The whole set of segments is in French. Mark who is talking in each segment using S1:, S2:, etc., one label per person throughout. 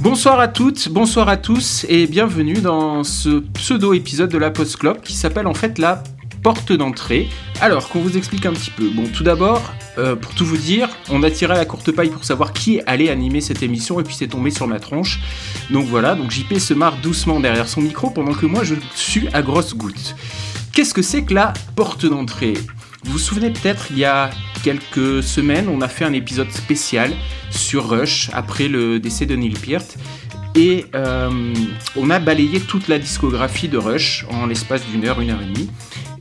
S1: Bonsoir à toutes, bonsoir à tous et bienvenue dans ce pseudo-épisode de la Post Club qui s'appelle en fait la porte d'entrée. Alors qu'on vous explique un petit peu. Bon, tout d'abord, euh, pour tout vous dire, on a tiré la courte paille pour savoir qui allait animer cette émission et puis c'est tombé sur ma tronche. Donc voilà, donc JP se marre doucement derrière son micro pendant que moi je suis à grosses gouttes. Qu'est-ce que c'est que la porte d'entrée? Vous vous souvenez peut-être, il y a quelques semaines, on a fait un épisode spécial sur Rush après le décès de Neil Peart. Et euh, on a balayé toute la discographie de Rush en l'espace d'une heure, une heure et demie.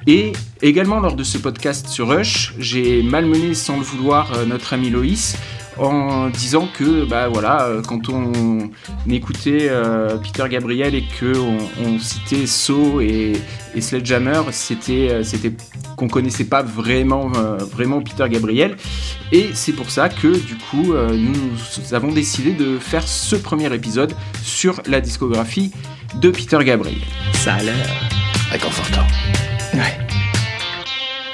S1: Et également lors de ce podcast sur Rush, j'ai malmené sans le vouloir euh, notre ami Loïs en disant que bah voilà euh, quand on écoutait euh, Peter Gabriel et que on, citait So et, Sledgehammer c'était c'était qu'on connaissait pas vraiment vraiment Peter Gabriel et c'est pour ça que du coup nous avons décidé de faire ce premier épisode sur la discographie de Peter Gabriel.
S2: Ça a l'air réconfortant.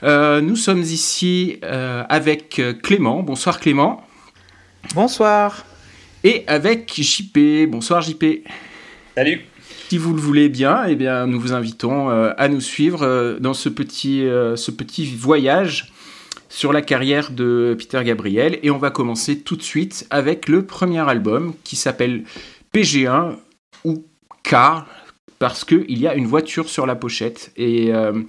S1: Euh, nous sommes ici euh, avec Clément. Bonsoir Clément.
S3: Bonsoir.
S1: Et avec JP. Bonsoir JP.
S4: Salut.
S1: Si vous le voulez bien, eh bien nous vous invitons euh, à nous suivre dans ce petit, ce petit voyage sur la carrière de Peter Gabriel. Et on va commencer tout de suite avec le premier album qui s'appelle PG1 ou K, parce qu'il y a une voiture sur la pochette. Et, euh,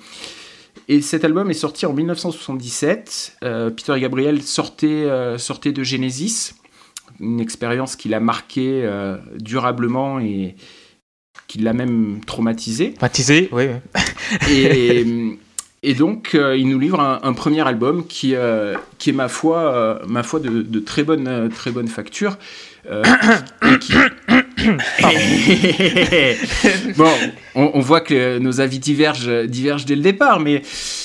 S1: et cet album est sorti en 1977. Euh, Peter Gabriel sortait, euh, sortait de Genesis, une expérience qui l'a marqué durablement et qui l'a même traumatisé.
S3: Traumatisé, oui.
S1: et, et donc, il nous livre un, premier album qui, qui est, ma foi, ma foi de, de, très, bonne, très bonne facture. qui, bon, on, voit que nos avis divergent, divergent dès le départ, mais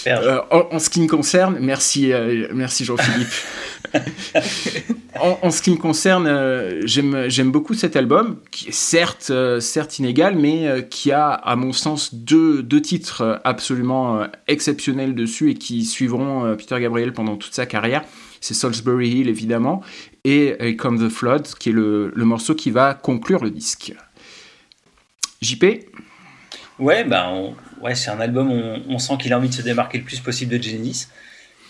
S1: euh, en, ce qui me concerne, merci, euh, merci Jean-Philippe. en, ce qui me concerne, euh, j'aime beaucoup cet album, qui est certes, certes inégal, mais qui a, à mon sens, deux, deux titres absolument exceptionnels dessus et qui suivront Peter Gabriel pendant toute sa carrière. C'est Salisbury Hill évidemment, et Come the Flood, qui est le, morceau qui va conclure le disque. JP
S4: Ouais, bah, ouais c'est un album, on, sent qu'il a envie de se démarquer le plus possible de Genesis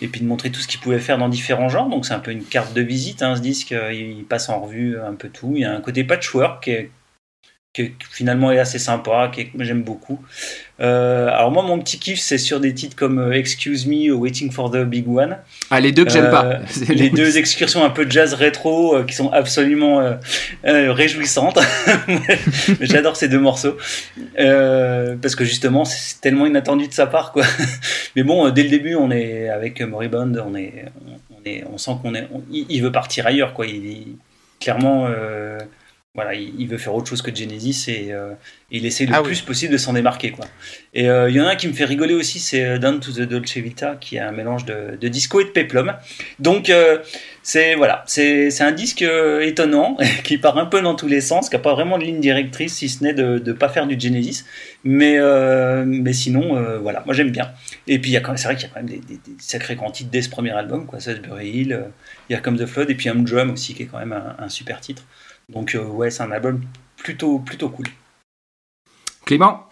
S4: et puis de montrer tout ce qu'il pouvait faire dans différents genres. Donc c'est un peu une carte de visite, hein, ce disque. Il passe en revue un peu tout. Il y a un côté patchwork qui est, qui finalement est assez sympa, que j'aime beaucoup. Euh, alors moi, mon petit kiff, c'est sur des titres comme euh, Excuse Me ou Waiting for the Big One.
S1: Ah, les deux que j'aime pas.
S4: Euh, les deux excursions un peu jazz rétro qui sont absolument réjouissantes. J'adore ces deux morceaux parce que justement, c'est tellement inattendu de sa part, quoi. Mais bon, dès le début, on est avec Moribund, on est, on est, on sent qu'on est, il veut partir ailleurs, quoi. Il, clairement voilà, il, veut faire autre chose que Genesis et, euh, il essaie le ah plus possible de s'en démarquer. Quoi. Et euh, il y en a un qui me fait rigoler aussi, c'est euh, Down to the Dolce Vita, qui est un mélange de, disco et de peplum. Donc c'est voilà, c'est un disque étonnant, qui part un peu dans tous les sens, qui n'a pas vraiment de ligne directrice, si ce n'est de ne pas faire du Genesis. Mais, mais sinon, voilà, moi j'aime bien. Et puis c'est vrai qu'il y a quand même des, sacrés quantités dès ce premier album, quoi, Salisbury Hill, il y a Come the Flood, et puis un Drum aussi, qui est quand même un super titre. Donc euh, ouais, c'est un album plutôt, plutôt cool.
S1: Clément?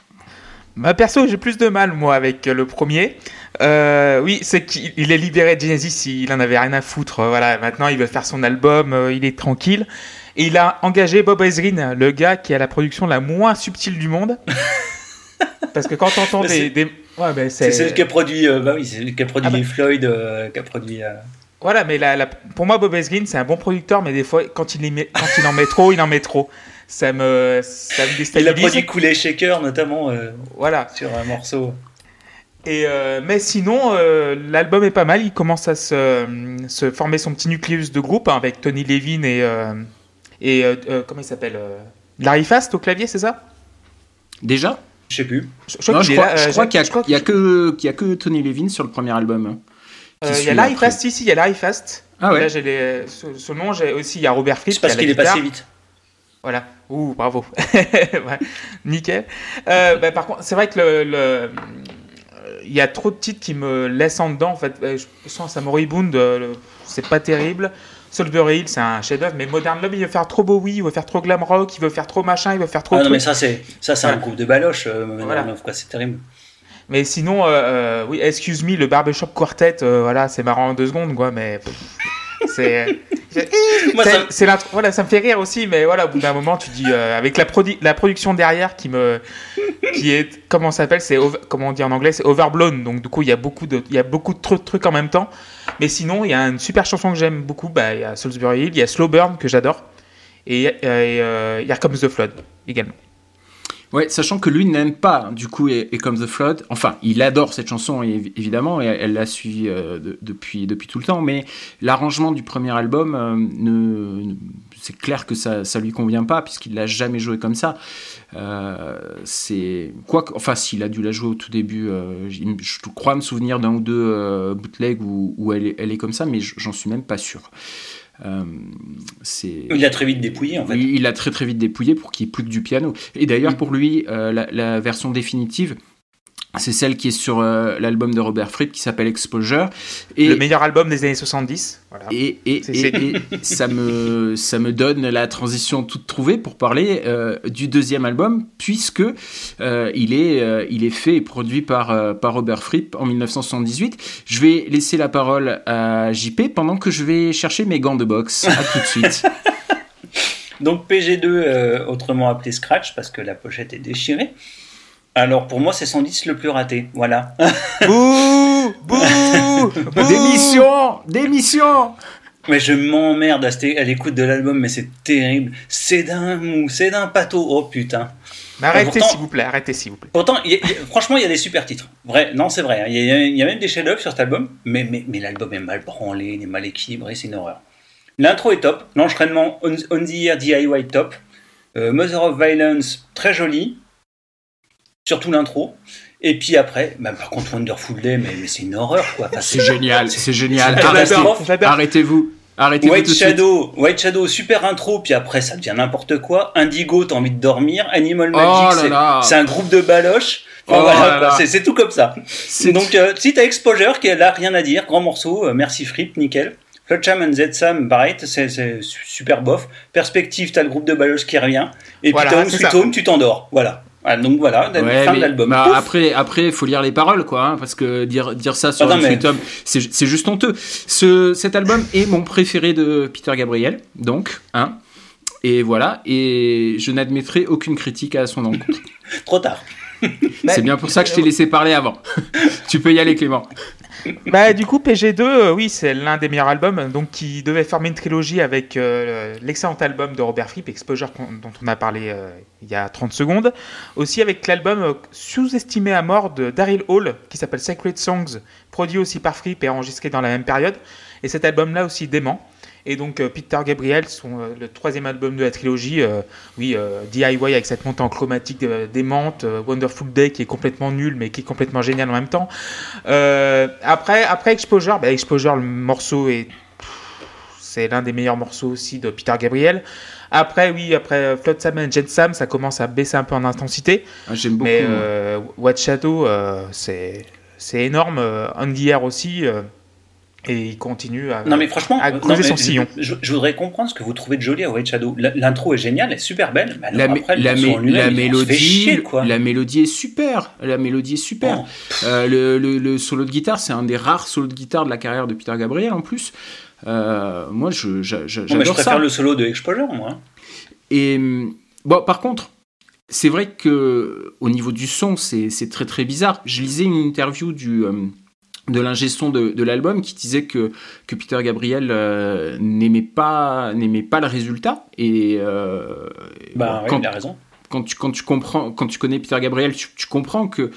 S3: Ma perso, j'ai plus de mal, moi, avec le premier. Euh, oui, c'est qu'il est libéré de Genesis, il en avait rien à foutre. Voilà, maintenant, il veut faire son album, euh, il est tranquille. Et il a engagé Bob Ezrin, le gars qui a la production la moins subtile du monde. Parce que quand on entend des,
S4: Ouais, c'est celui qui a produit, bah oui, c'est qui a produit ah bah. Floyd, qui a produit...
S3: Voilà, mais la, pour moi, Bob Esgrin, c'est un bon producteur, mais des fois, quand il, quand il en met trop, il en met trop. Ça me, ça me déstabilise.
S4: Il a produit Shaker, notamment, euh,
S3: voilà.
S4: sur un morceau.
S3: Et euh, mais sinon, euh, l'album est pas mal. Il commence à se, se, former son petit nucléus de groupe hein, avec Tony Levin et, et comment il s'appelle Larry Fast au clavier, c'est ça?
S1: Déjà?
S4: Je sais plus.
S1: Je, crois, qu'il n'y a, a, que, a que Tony Levin sur le premier album.
S3: Il y a Larry Fast ici, il y a Larry Fast. Ah ouais. Là, j'ai les... ce, nom, j'ai aussi, il y a Robert Fritz.
S4: C'est parce qu'il est passé vite.
S3: Voilà. Ouh, bravo. ouais, nickel. Euh, bah, par contre, c'est vrai que le, le- il y a trop de titres qui me laissent en dedans. En fait, Euh, je sens Samurai Bound, euh, le- c'est pas terrible. Soldier Hill, c'est un chef-d'œuvre, mais Modern Love, il veut faire trop Bowie, il veut faire trop glam rock, il veut faire trop machin, il veut faire trop.
S4: Ah non,
S3: truc.
S4: mais ça, c'est ça, c'est un groupe de baloches, euh, Modern
S3: Voilà.
S4: Love, quoi, c'est terrible.
S3: Mais sinon, euh, euh, oui, excuse me, le barbershop quartet, euh, voilà, c'est marrant en deux secondes, quoi, mais c'est. Voilà, ça me fait rire aussi, mais voilà, au bout d'un moment, tu dis, euh, avec la, produ- la production derrière qui me. qui est. Comment ça s'appelle c'est Comment on dit en anglais C'est overblown, donc du coup, il y a beaucoup de, il y a beaucoup de trucs, trucs en même temps. Mais sinon, il y a une super chanson que j'aime beaucoup, bah, il y a Salisbury Hill, il y a Slow Burn que j'adore, et, et, euh, Here Comes the Flood également.
S1: Ouais, sachant que lui n'aime pas, hein, du coup, et, comme The Flood. Enfin, il adore cette chanson, évi- évidemment, et elle l'a suivi euh, de- depuis, tout le temps. Mais l'arrangement du premier album, euh, ne, ne- c'est clair que ça, ça lui convient pas, puisqu'il l'a jamais joué comme ça. Euh, c'est quoi Enfin, s'il a dû la jouer au tout début, euh, je crois me souvenir d'un ou deux bootlegs où, elle, est, comme ça, mais j'en suis même pas sûr. Euh.
S4: Il a très vite dépouillé, en fait.
S1: Il, il a très très vite dépouillé pour qu'il n'y ait plus que du piano. Et d'ailleurs,
S4: Mm.
S1: pour lui, euh, la, la version définitive, c'est celle qui est sur euh, l'album de Robert Fripp qui s'appelle Exposure. Et,
S3: Le meilleur album des années 70. Voilà.
S1: et, et,
S3: C'est-
S1: et-
S3: c'est-
S1: et ça, me, ça me donne la transition toute trouvée pour parler euh, du deuxième album, puisque euh, il, est, euh, il est fait et produit par, euh, par Robert Fripp en 1978. Je vais laisser la parole à JP pendant que je vais chercher mes gants de boxe. À tout de suite.
S4: Donc PG2, euh, autrement appelé Scratch, parce que la pochette est déchirée. Alors pour moi, c'est 110 le plus raté. Voilà.
S3: Bouh Bouh Bouh
S1: Démission Démission
S4: Mais je m'emmerde à, l'écoute de l'album, mais c'est terrible. C'est d'un mou, c'est d'un pâteau. Oh putain.
S3: Mais arrêtez s'il vous plaît, arrêtez s'il vous plaît.
S4: Pourtant, il y a- il y a- franchement, il y a des super titres. Vrai, non, c'est vrai. hein. Il y, a, il y a même des chefs-d'œuvre sur cet album, mais, mais, mais l'album est mal branlé, il est mal équilibré, c'est une horreur. L'intro est top, l'enchaînement on, on the Ear DIY top, Euh, Mother of Violence très joli, surtout l'intro. Et puis après, bah, par contre Wonderful Day, mais, mais c'est une horreur quoi. Enfin,
S1: C'est génial, c'est génial. Arrêtez-. Arrêtez-vous. Arrêtez-vous
S4: White
S1: suite.
S4: Shadow, White Shadow, super intro, puis après ça devient n'importe quoi. Indigo, t'as envie de dormir. Animal
S1: Oh
S4: Magic, c'est- un groupe de baloches. Enfin,
S1: Oh
S4: voilà, c'est- tout comme ça. Donc, euh, si t'as Exposure, qui est là, rien à dire, grand morceau, euh, merci Fripp, nickel. Flotsam and Zetsam, pareil, c'est c'est su- super bof. Perspective, t'as le groupe de baloches qui revient. Et
S3: Voilà,
S4: puis t'as Home Sweet. Home, tu t'endors. Voilà. Ah, donc voilà,
S1: Ouais,
S4: fin
S1: mais-
S4: de l'album.
S1: bah, après, après, il faut lire les paroles, quoi, hein, parce que dire, dire ça sur
S4: Ah non,
S1: un
S4: mais-
S1: Home, c'est c'est juste honteux. Ce, cet album est mon préféré de Peter Gabriel, donc, hein, et voilà, et je n'admettrai aucune critique à son encontre.
S4: Trop tard.
S1: c'est bien pour ça que je t'ai laissé parler avant. tu peux y aller, Clément.
S3: Bah, du coup, PG2, euh, oui, c'est l'un des meilleurs albums, donc qui devait former une trilogie avec euh, l'excellent album de Robert Fripp, Exposure, dont on a parlé euh, il y a 30 secondes. Aussi avec l'album sous-estimé à mort de Daryl Hall, qui s'appelle Sacred Songs, produit aussi par Fripp et enregistré dans la même période. Et cet album-là aussi dément. Et donc euh, Peter Gabriel, son, euh, le troisième album de la trilogie, euh, oui, DIY avec cette montée en chromatique démente, Wonderful Day qui est complètement nul mais qui est complètement génial en même temps. Après, après Exposure, bah, Exposure, le morceau est. C'est l'un des meilleurs morceaux aussi de Peter Gabriel. Après, oui, après Flotsam and Jetsam, ça commence à baisser un peu en intensité.
S1: Ah, J'aime beaucoup.
S3: mais euh, What Shadow, euh, c'est énorme. Andy Air aussi. euh, et il continue à.
S4: Non mais franchement,
S3: à
S4: non,
S3: creuser
S4: mais
S3: son
S4: je-
S3: sillon.
S4: Je, je voudrais comprendre ce que vous trouvez de joli à White Shadow. L'intro est géniale, elle est super belle. Mais
S1: la,
S4: après,
S1: la, mé- mélodie,
S4: chier, quoi.
S1: la mélodie est super. La mélodie est super.
S4: Oh.
S1: Euh, le, le- le solo de guitare, c'est un des rares solos de guitare de la carrière de Peter Gabriel en plus. Euh, moi, je, j'a- j'a-
S4: Non, mais je
S1: j'adore
S4: préfère
S1: ça.
S4: le solo de Exposure, moi.
S1: Et hum, bon, par contre, c'est vrai que au niveau du son, c'est c'est très très bizarre. Je lisais une interview du hum, de l'ingé son de, de l'album qui disait que, que Peter Gabriel euh, n'aimait pas n'aimait pas le résultat. Et euh,
S4: Bah,
S1: quand,
S4: oui, il a raison.
S1: quand tu quand tu comprends quand tu connais Peter Gabriel tu, tu comprends que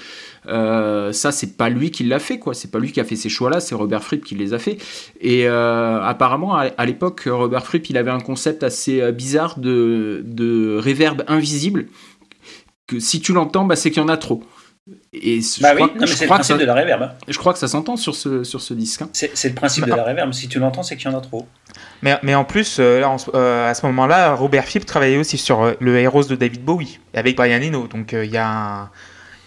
S1: euh, ça c'est pas lui qui l'a fait quoi. C'est pas lui qui a fait ces choix là c'est Robert Fripp qui les a fait. Et euh, apparemment à, l'époque Robert Fripp il avait un concept assez bizarre de de réverb invisible. Que si tu l'entends bah, c'est qu'il y en a trop
S4: Et bah oui, c'est le principe de la reverb. Hein.
S1: Je crois que ça s'entend sur ce, sur ce disque. Hein.
S4: C'est le principe de la reverb. Si tu l'entends, c'est qu'il y en a trop.
S3: Mais, mais en plus, euh, euh, à ce moment-là, Robert Phipp travaillait aussi sur euh, le Heroes de David Bowie avec Brian Eno. Donc il y a un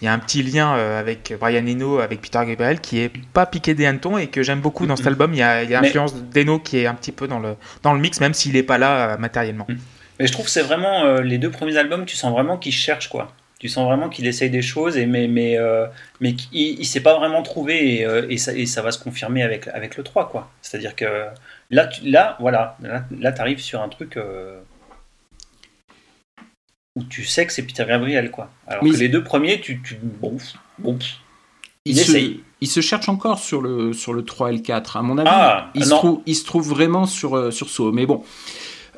S3: il y a un petit lien avec Brian Eno, avec Peter Gabriel, qui est pas piqué des hannetons et que j'aime beaucoup dans cet album. Il y a, l'influence d'Eno qui est un petit peu dans le, dans le mix, même s'il n'est pas là matériellement. Mm.
S4: Mais je trouve que c'est vraiment les deux premiers albums, tu sens vraiment qu'ils cherchent quoi. Tu sens vraiment qu'il essaye des choses, et mais, mais, euh, mais il ne s'est pas vraiment trouvé, et, euh, et, ça, et, ça, va se confirmer avec, avec le 3. quoi. C'est-à-dire que là, tu, là, voilà, là, tu arrives sur un truc euh, où tu sais que c'est Peter Gabriel. Quoi. Alors que les deux premiers, tu, tu bon, bon,
S1: il, essaye. il se cherche encore sur le, sur le 3 et le 4. À mon avis, ah, il, se trouve, il se trouve vraiment sur, sur So. Mais bon.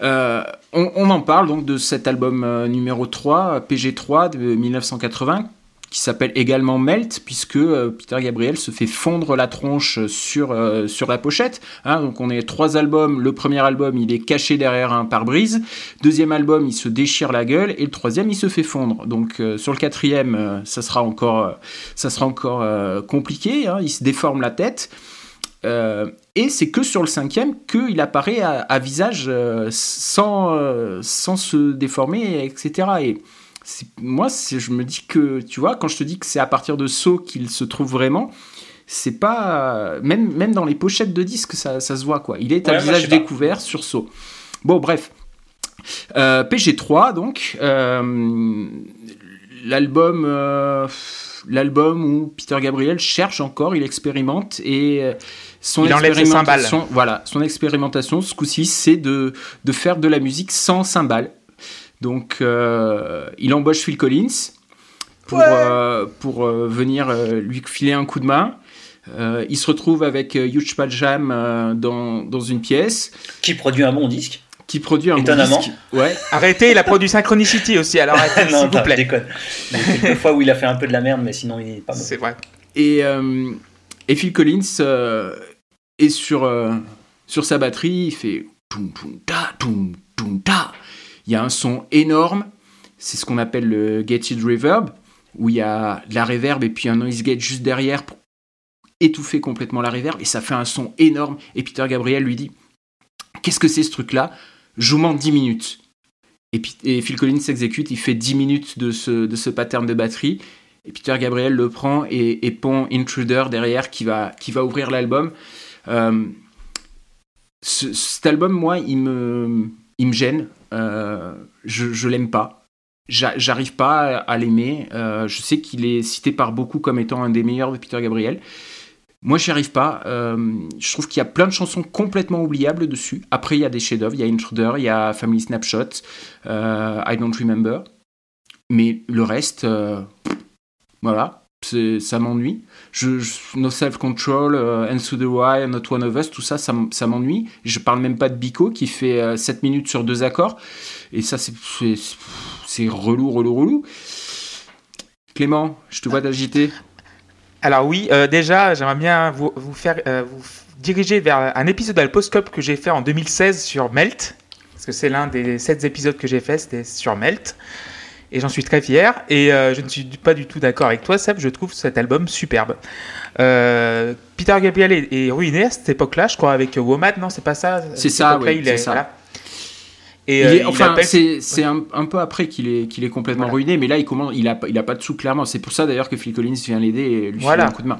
S1: Euh, on, en parle donc de cet album euh, numéro 3, PG3 de 1980, qui s'appelle également Melt, puisque euh, Peter Gabriel se fait fondre la tronche sur, sur la pochette. Hein. donc on est trois albums. Le premier album, il est caché derrière un pare-brise. Deuxième album, il se déchire la gueule. Et le troisième, il se fait fondre. Donc sur le quatrième, ça sera encore, ça sera encore compliqué. Hein. il se déforme la tête. Et c'est que sur le cinquième qu'il apparaît à, visage euh, sans, euh, sans se déformer, etc. Et moi, je me dis que, tu vois, quand je te dis que c'est à partir de Saut qu'il se trouve vraiment, c'est pas. Même, même dans les pochettes de disques, ça, ça se voit, quoi. Il est à visage découvert sur Saut. Bon, bref. PG3, donc. L'album l'album où Peter Gabriel cherche encore, il expérimente et
S3: son expérimentation,
S1: voilà, son expérimentation ce coup-ci, c'est de, de faire de la musique sans cymbales. Donc, euh, il embauche Phil Collins pour, euh, pour euh, venir lui filer un coup de main. il se retrouve avec Huge Jam dans, dans une pièce.
S4: Qui produit un bon disque
S1: qui produit un Étonnamment. Bon disque.
S3: Ouais. Arrêtez, il a produit Synchronicity aussi, alors s'il vous plaît.
S4: déconne. Il y a quelques fois où il a fait un peu de la merde, mais sinon il est pas bon.
S3: C'est vrai.
S1: Et, et Phil Collins et sur, euh, sur sa batterie, il fait. Il y a un son énorme. C'est ce qu'on appelle le gated reverb, où il y a la reverb et puis un noise gate juste derrière pour étouffer complètement la reverb. Et ça fait un son énorme. Et Peter Gabriel lui dit Qu'est-ce que c'est ce truc-là? Vous 10 minutes. Et, et, Phil Collins s'exécute, il fait 10 minutes de ce, de ce pattern de batterie. Et Peter Gabriel le prend et, et pond Intruder derrière qui va, qui va ouvrir l'album. Euh, cet album, moi, il me, il me gêne. Euh, je, je l'aime pas. J'arrive pas à, l'aimer. Euh, je sais qu'il est cité par beaucoup comme étant un des meilleurs de Peter Gabriel. Moi, j'y arrive pas. je trouve qu'il y a plein de chansons complètement oubliables dessus. Après, il y a des chefs-d'œuvre. Il y a Intruder, il y a Family Snapshot, I Don't Remember. Mais le reste, voilà ça m'ennuie. No Self-Control, uh, Answer the Why, Not One of Us, tout ça, ça, m'ennuie. Je parle même pas de Bico qui fait 7 euh, minutes sur deux accords. Et ça, c'est relou, relou, relou. Clément, je te vois d'agiter.
S3: Alors oui, euh, déjà, j'aimerais bien vous, vous faire euh, vous diriger vers un épisode de que j'ai fait en 2016 sur Melt. Parce que c'est l'un des 7 épisodes que j'ai fait, c'était sur Melt et j'en suis très fier. Et euh, je ne suis pas du tout d'accord avec toi, Seb. Je trouve cet album superbe. Euh, Peter Gabriel est, ruiné à cette époque-là, je crois, avec Woman. Non, c'est pas ça.
S1: C'est ça, oui. C'est ça. Et euh, enfin, c'est un, peu après qu'il est, qu'il est complètement ruiné, mais là, il commence, il a, il a pas de sous clairement. C'est pour ça d'ailleurs que Phil Collins vient l'aider et lui voilà. un coup de main.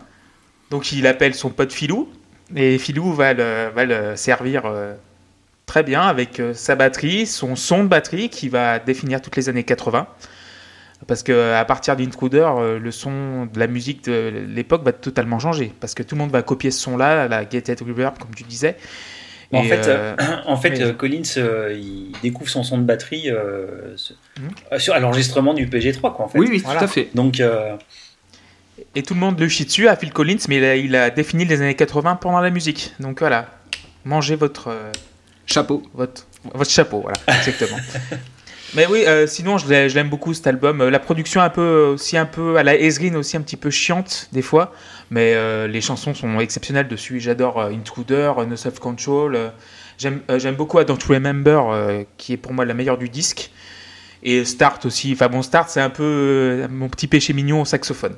S3: Donc il appelle son pote Philou, et Philou va le, va le servir très bien avec euh, sa batterie, son son de batterie qui va définir toutes les années 80. Parce que à partir d'Intruder, euh, le son de la musique de l'époque va totalement changer. Parce que tout le monde va copier ce son-là, la Gated Reverb, comme tu disais.
S4: en, fait, euh, en fait, Collins, il découvre son son de batterie hmm. sur, à l'enregistrement du PG3, quoi, en fait.
S1: Oui, oui, tout à fait.
S4: Donc,
S3: Et tout le monde le chie dessus à Phil Collins, mais il a, il a, défini les années 80 pendant la musique. Donc voilà, mangez votre,
S1: Chapeau.
S3: Votre, votre chapeau, voilà, exactement. Mais oui, euh, sinon je l'aime beaucoup cet album. Euh, la production un peu aussi un peu à la Ezrin aussi un petit peu chiante des fois, mais euh, les chansons sont exceptionnelles dessus. J'adore Intruder, No Self Control. J'aime j'aime beaucoup Don't Remember qui est pour moi la meilleure du disque. Et Start aussi. Enfin bon, Start c'est un peu mon petit péché mignon au saxophone.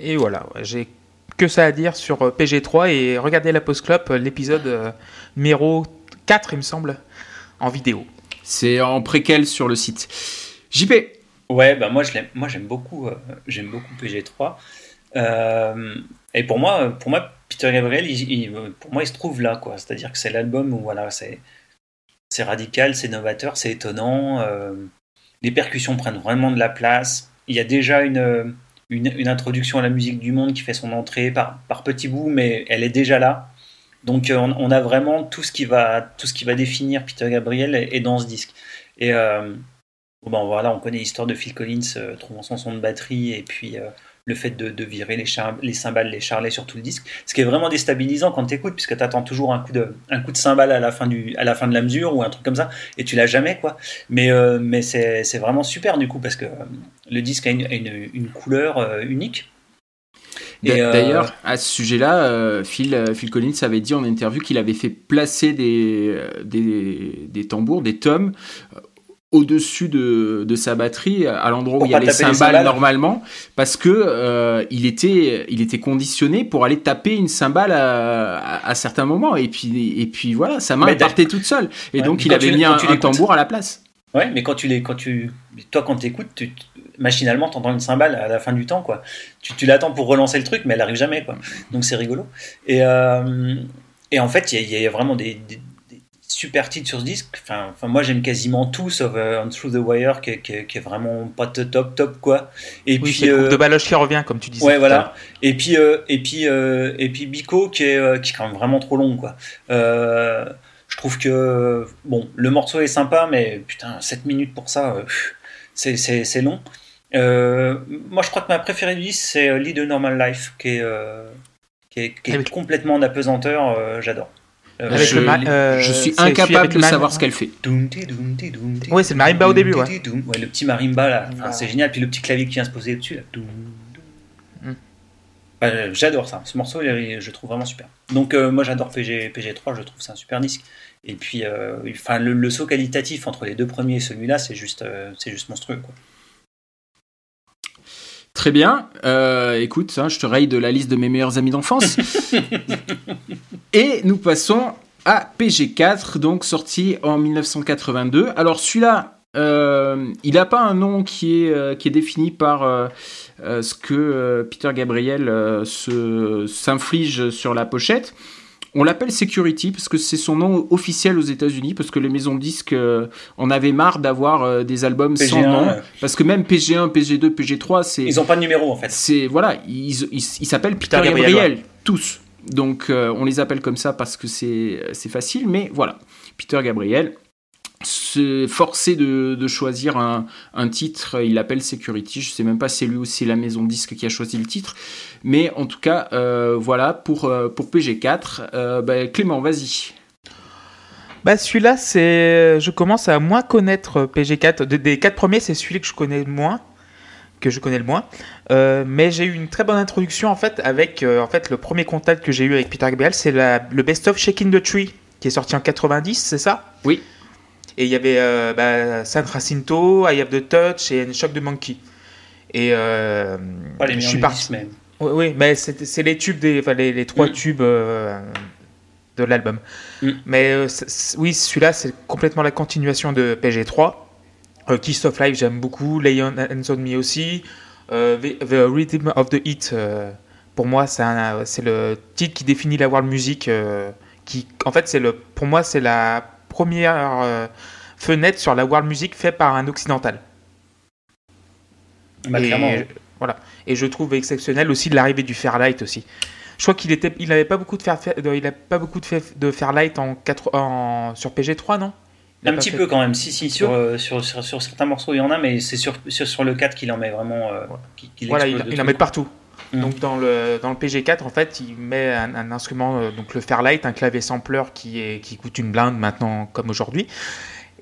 S3: Et voilà, j'ai que ça à dire sur euh, PG3 et regardez la Post Club, euh, l'épisode euh, numéro 4, il me semble, en vidéo.
S1: C'est en préquel sur le site. JP
S4: Ouais, bah moi je l'aime, moi j'aime beaucoup, j'aime beaucoup PG3. et pour moi, pour moi, Peter Gabriel, il, pour moi, il se trouve là, quoi. C'est-à-dire que c'est l'album où voilà, c'est, c'est radical, c'est novateur, c'est étonnant. les percussions prennent vraiment de la place. Il y a déjà une une, introduction à la musique du monde qui fait son entrée par, par petits bouts, mais elle est déjà là. Donc euh, on, a vraiment tout ce qui va, tout ce qui va définir Peter Gabriel est, dans ce disque. Et euh, bon, voilà, on connaît l'histoire de Phil Collins euh, trouvant son son de batterie et puis le fait de, virer les, les cymbales, les charlets sur tout le disque. Ce qui est vraiment déstabilisant quand tu écoutes, puisque tu attends toujours un coup, de, un coup de cymbale à la, fin du, à la fin de la mesure ou un truc comme ça, et tu l'as jamais, quoi. Mais, euh, mais c'est vraiment super, du coup, parce que euh, le disque a une, une, couleur euh, unique.
S1: D'ailleurs, à ce sujet-là, Phil, Phil, Collins avait dit en interview qu'il avait fait placer des, des, des tambours, des tomes, au-dessus de, de, sa batterie, à l'endroit où il y a les cymbales, normalement, parce que euh, il, était, il était conditionné pour aller taper une cymbale à, à, certains moments. Et puis, et puis voilà, sa main partait toute seule. Et donc il avait mis un, tambour à la place.
S4: Ouais, mais quand tu les, quand tu, toi quand t'écoutes, tu, machinalement t'entends une cymbale à la fin du temps, quoi. Tu, tu l'attends pour relancer le truc, mais elle arrive jamais, quoi. Donc c'est rigolo. Et, euh, et en fait, il y, y, a vraiment des super titre sur ce disque. Enfin, enfin moi j'aime quasiment tout sauf euh, On Through the Wire qui, est vraiment pas top top quoi.
S3: Et puis euh, de Baloche qui revient comme tu disais.
S4: Ouais voilà. Et puis euh, et puis et puis Bico qui est qui est quand même vraiment trop long quoi. je trouve que bon le morceau est sympa mais putain 7 minutes pour ça c'est long. moi je crois que ma préférée du disque c'est Lead a Normal Life qui est qui est, qui est ah complètement en apesanteur. J'adore.
S1: Euh, euh, je, suis incapable de savoir ce qu'elle fait.
S3: Oui, c'est le marimba au début. Ouais.
S4: le petit marimba là, c'est génial. Puis le petit clavier qui vient se poser dessus. Mm. j'adore ça. Ce morceau, je trouve vraiment super. Donc euh, moi j'adore PG, PG3, je trouve c'est un super disque. Et puis, enfin, le, saut qualitatif entre les deux premiers et celui-là, c'est juste, c'est juste monstrueux. Quoi.
S1: Très bien. Euh, écoute, hein, je te raye de la liste de mes meilleurs amis d'enfance. Et nous passons à PG4, donc sorti en 1982. Alors celui-là, euh, il n'a pas un nom qui est, euh, qui est défini par ce que Peter Gabriel s'inflige sur la pochette. On l'appelle Security parce que c'est son nom officiel aux États-Unis, parce que les maisons de disques euh, en avaient marre d'avoir euh, des albums sans nom. Parce que même PG1, PG2, PG3, c'est.
S4: Ils n'ont pas de numéro en fait.
S1: C'est voilà, ils s'appellent Peter, Gabriel, tous. Donc euh, on les appelle comme ça parce que c'est facile, mais voilà. Peter Gabriel, se forcer de, choisir un, titre, il l'appelle Security, je sais même pas si c'est lui ou si c'est la maison disque qui a choisi le titre, mais en tout cas, euh, voilà, pour, euh, pour PG4, euh, bah, Clément, vas-y.
S3: Bah celui-là, c'est, je commence à moins connaître PG4. Des quatre premiers, c'est celui que je connais le moins, que je connais le moins. mais j'ai eu une très bonne introduction en fait avec, en fait, le premier contact que j'ai eu avec Peter Gabriel, c'est le best-of Shaking the Tree qui est sorti en 90, c'est ça?
S1: Oui.
S3: Et il y avait euh, bah, San Jacinto, I Have the Touch et Shock the Monkey. Et euh,
S4: je suis parti. Même.
S3: Oui, oui, mais c'est les tubes des, enfin, les, les, trois mm. tubes euh, de l'album. Mm. Mais euh, oui, celui-là, c'est complètement la continuation de PG3. Euh, Kiss of Life, j'aime beaucoup. Lay on Hands on Me aussi. The, the, Rhythm of the Heat, pour moi, c'est le titre qui définit la world music. qui, en fait, c'est le, pour moi, c'est la première euh, fenêtre sur la world music faite par un occidental.
S4: Bah, et,
S3: voilà. Et je trouve exceptionnel aussi l'arrivée du Fairlight aussi. Je crois qu'il était, il n'avait pas beaucoup de faire, il a pas beaucoup de, de Fairlight en, 4, en sur PG3, non?
S4: Un petit peu quand même, si, si, sur, euh, sur, sur, certains morceaux il y en a, mais c'est sur, sur, le 4 qu'il en met vraiment. Euh,
S3: voilà, il, en met partout. Mm. Donc dans le, dans le PG4, en fait, il met un, instrument, euh, donc le Fairlight, un clavier sampler qui, est, qui coûte une blinde maintenant comme aujourd'hui.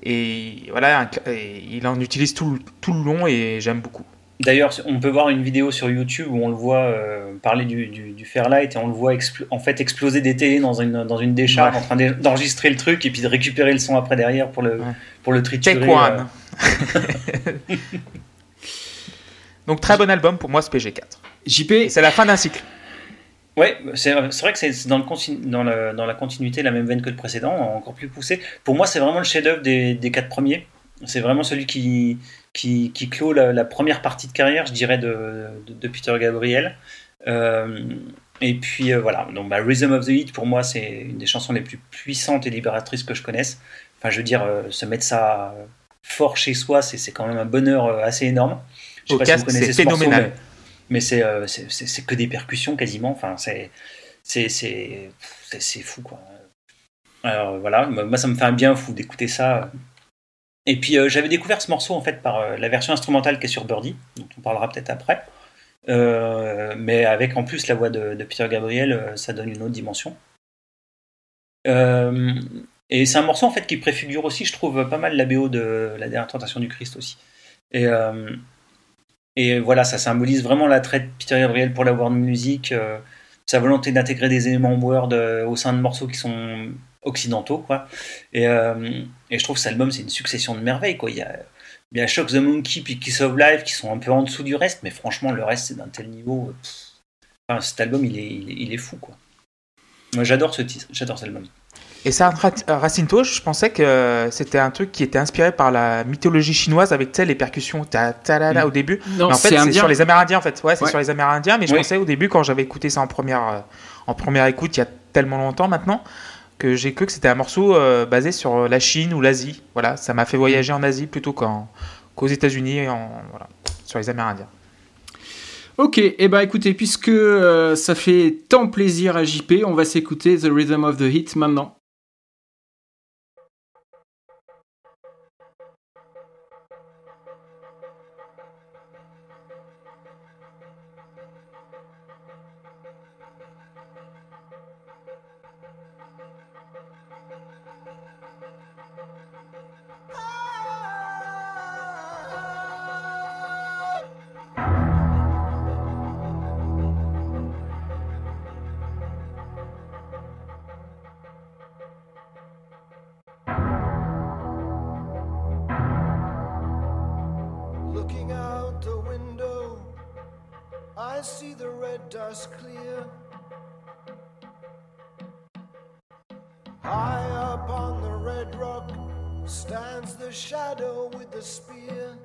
S3: Et voilà, il en utilise tout, tout le long et j'aime beaucoup.
S4: D'ailleurs, on peut voir une vidéo sur YouTube où on le voit euh, parler du, du, Fairlight et on le voit en fait exploser des télés dans une, dans une décharge en train d'enregistrer le truc et puis de récupérer le son après derrière pour le, pour le triturer.
S3: Euh. Donc très bon album pour moi ce PG4.
S1: JP.
S3: C'est la fin d'un cycle.
S4: Ouais, c'est vrai que c'est dans, la continuité la même veine que le précédent, encore plus poussé. Pour moi, c'est vraiment le chef-d'œuvre des, des quatre premiers. C'est vraiment celui qui, qui, qui clôt la, première partie de carrière, je dirais, de, de, Peter Gabriel. Euh, et puis euh, voilà, donc bah, Rhythm of the Heat, pour moi, c'est une des chansons les plus puissantes et libératrices que je connaisse. Enfin, je veux dire, euh, se mettre ça fort chez soi, c'est quand même un bonheur assez énorme.
S3: Je sais pas si vous connaissez ce morceau, mais,
S4: mais euh, c'est que des percussions quasiment. Enfin, c'est fou quoi. Alors voilà, moi ça me fait un bien fou d'écouter ça. Et puis euh, j'avais découvert ce morceau en fait par euh, la version instrumentale qui est sur Birdie, dont on parlera peut-être après. mais avec en plus la voix de, de Peter Gabriel, ça donne une autre dimension. et c'est un morceau en fait qui préfigure aussi, je trouve, pas mal la BO de la dernière tentation du Christ aussi. Et et voilà, ça symbolise vraiment l'attrait de Peter Gabriel pour la world music, euh, sa volonté d'intégrer des éléments world euh, au sein de morceaux qui sont occidentaux, quoi. Et, euh, et je trouve que cet album, c'est une succession de merveilles, quoi. Il y a, il y a Shock the Monkey puis Kiss of Life qui sont un peu en dessous du reste, mais franchement, le reste, c'est d'un tel niveau. Enfin, cet album, il est, il est, il est fou, quoi. Moi, j'adore ce titre, j'adore cet album.
S3: Et ça, Racinto, je pensais que c'était un truc qui était inspiré par la mythologie chinoise avec les percussions ta, ta la, la, mm. au début.
S1: Non,
S3: en fait, c'est sur les Amérindiens en fait. Ouais, c'est sur les Amérindiens, mais je pensais au début quand j'avais écouté ça en première, euh, en première écoute il y a tellement longtemps maintenant que j'ai cru que c'était un morceau euh, basé sur la Chine ou l'Asie. Voilà, ça m'a fait voyager en Asie plutôt qu'aux États-Unis, voilà, sur les Amérindiens.
S1: Ok, et eh ben écoutez, puisque euh, ça fait tant plaisir à JP, on va s'écouter The Rhythm of the Heat maintenant.
S5: is clear. High up on the red rock stands the shadow with the spear.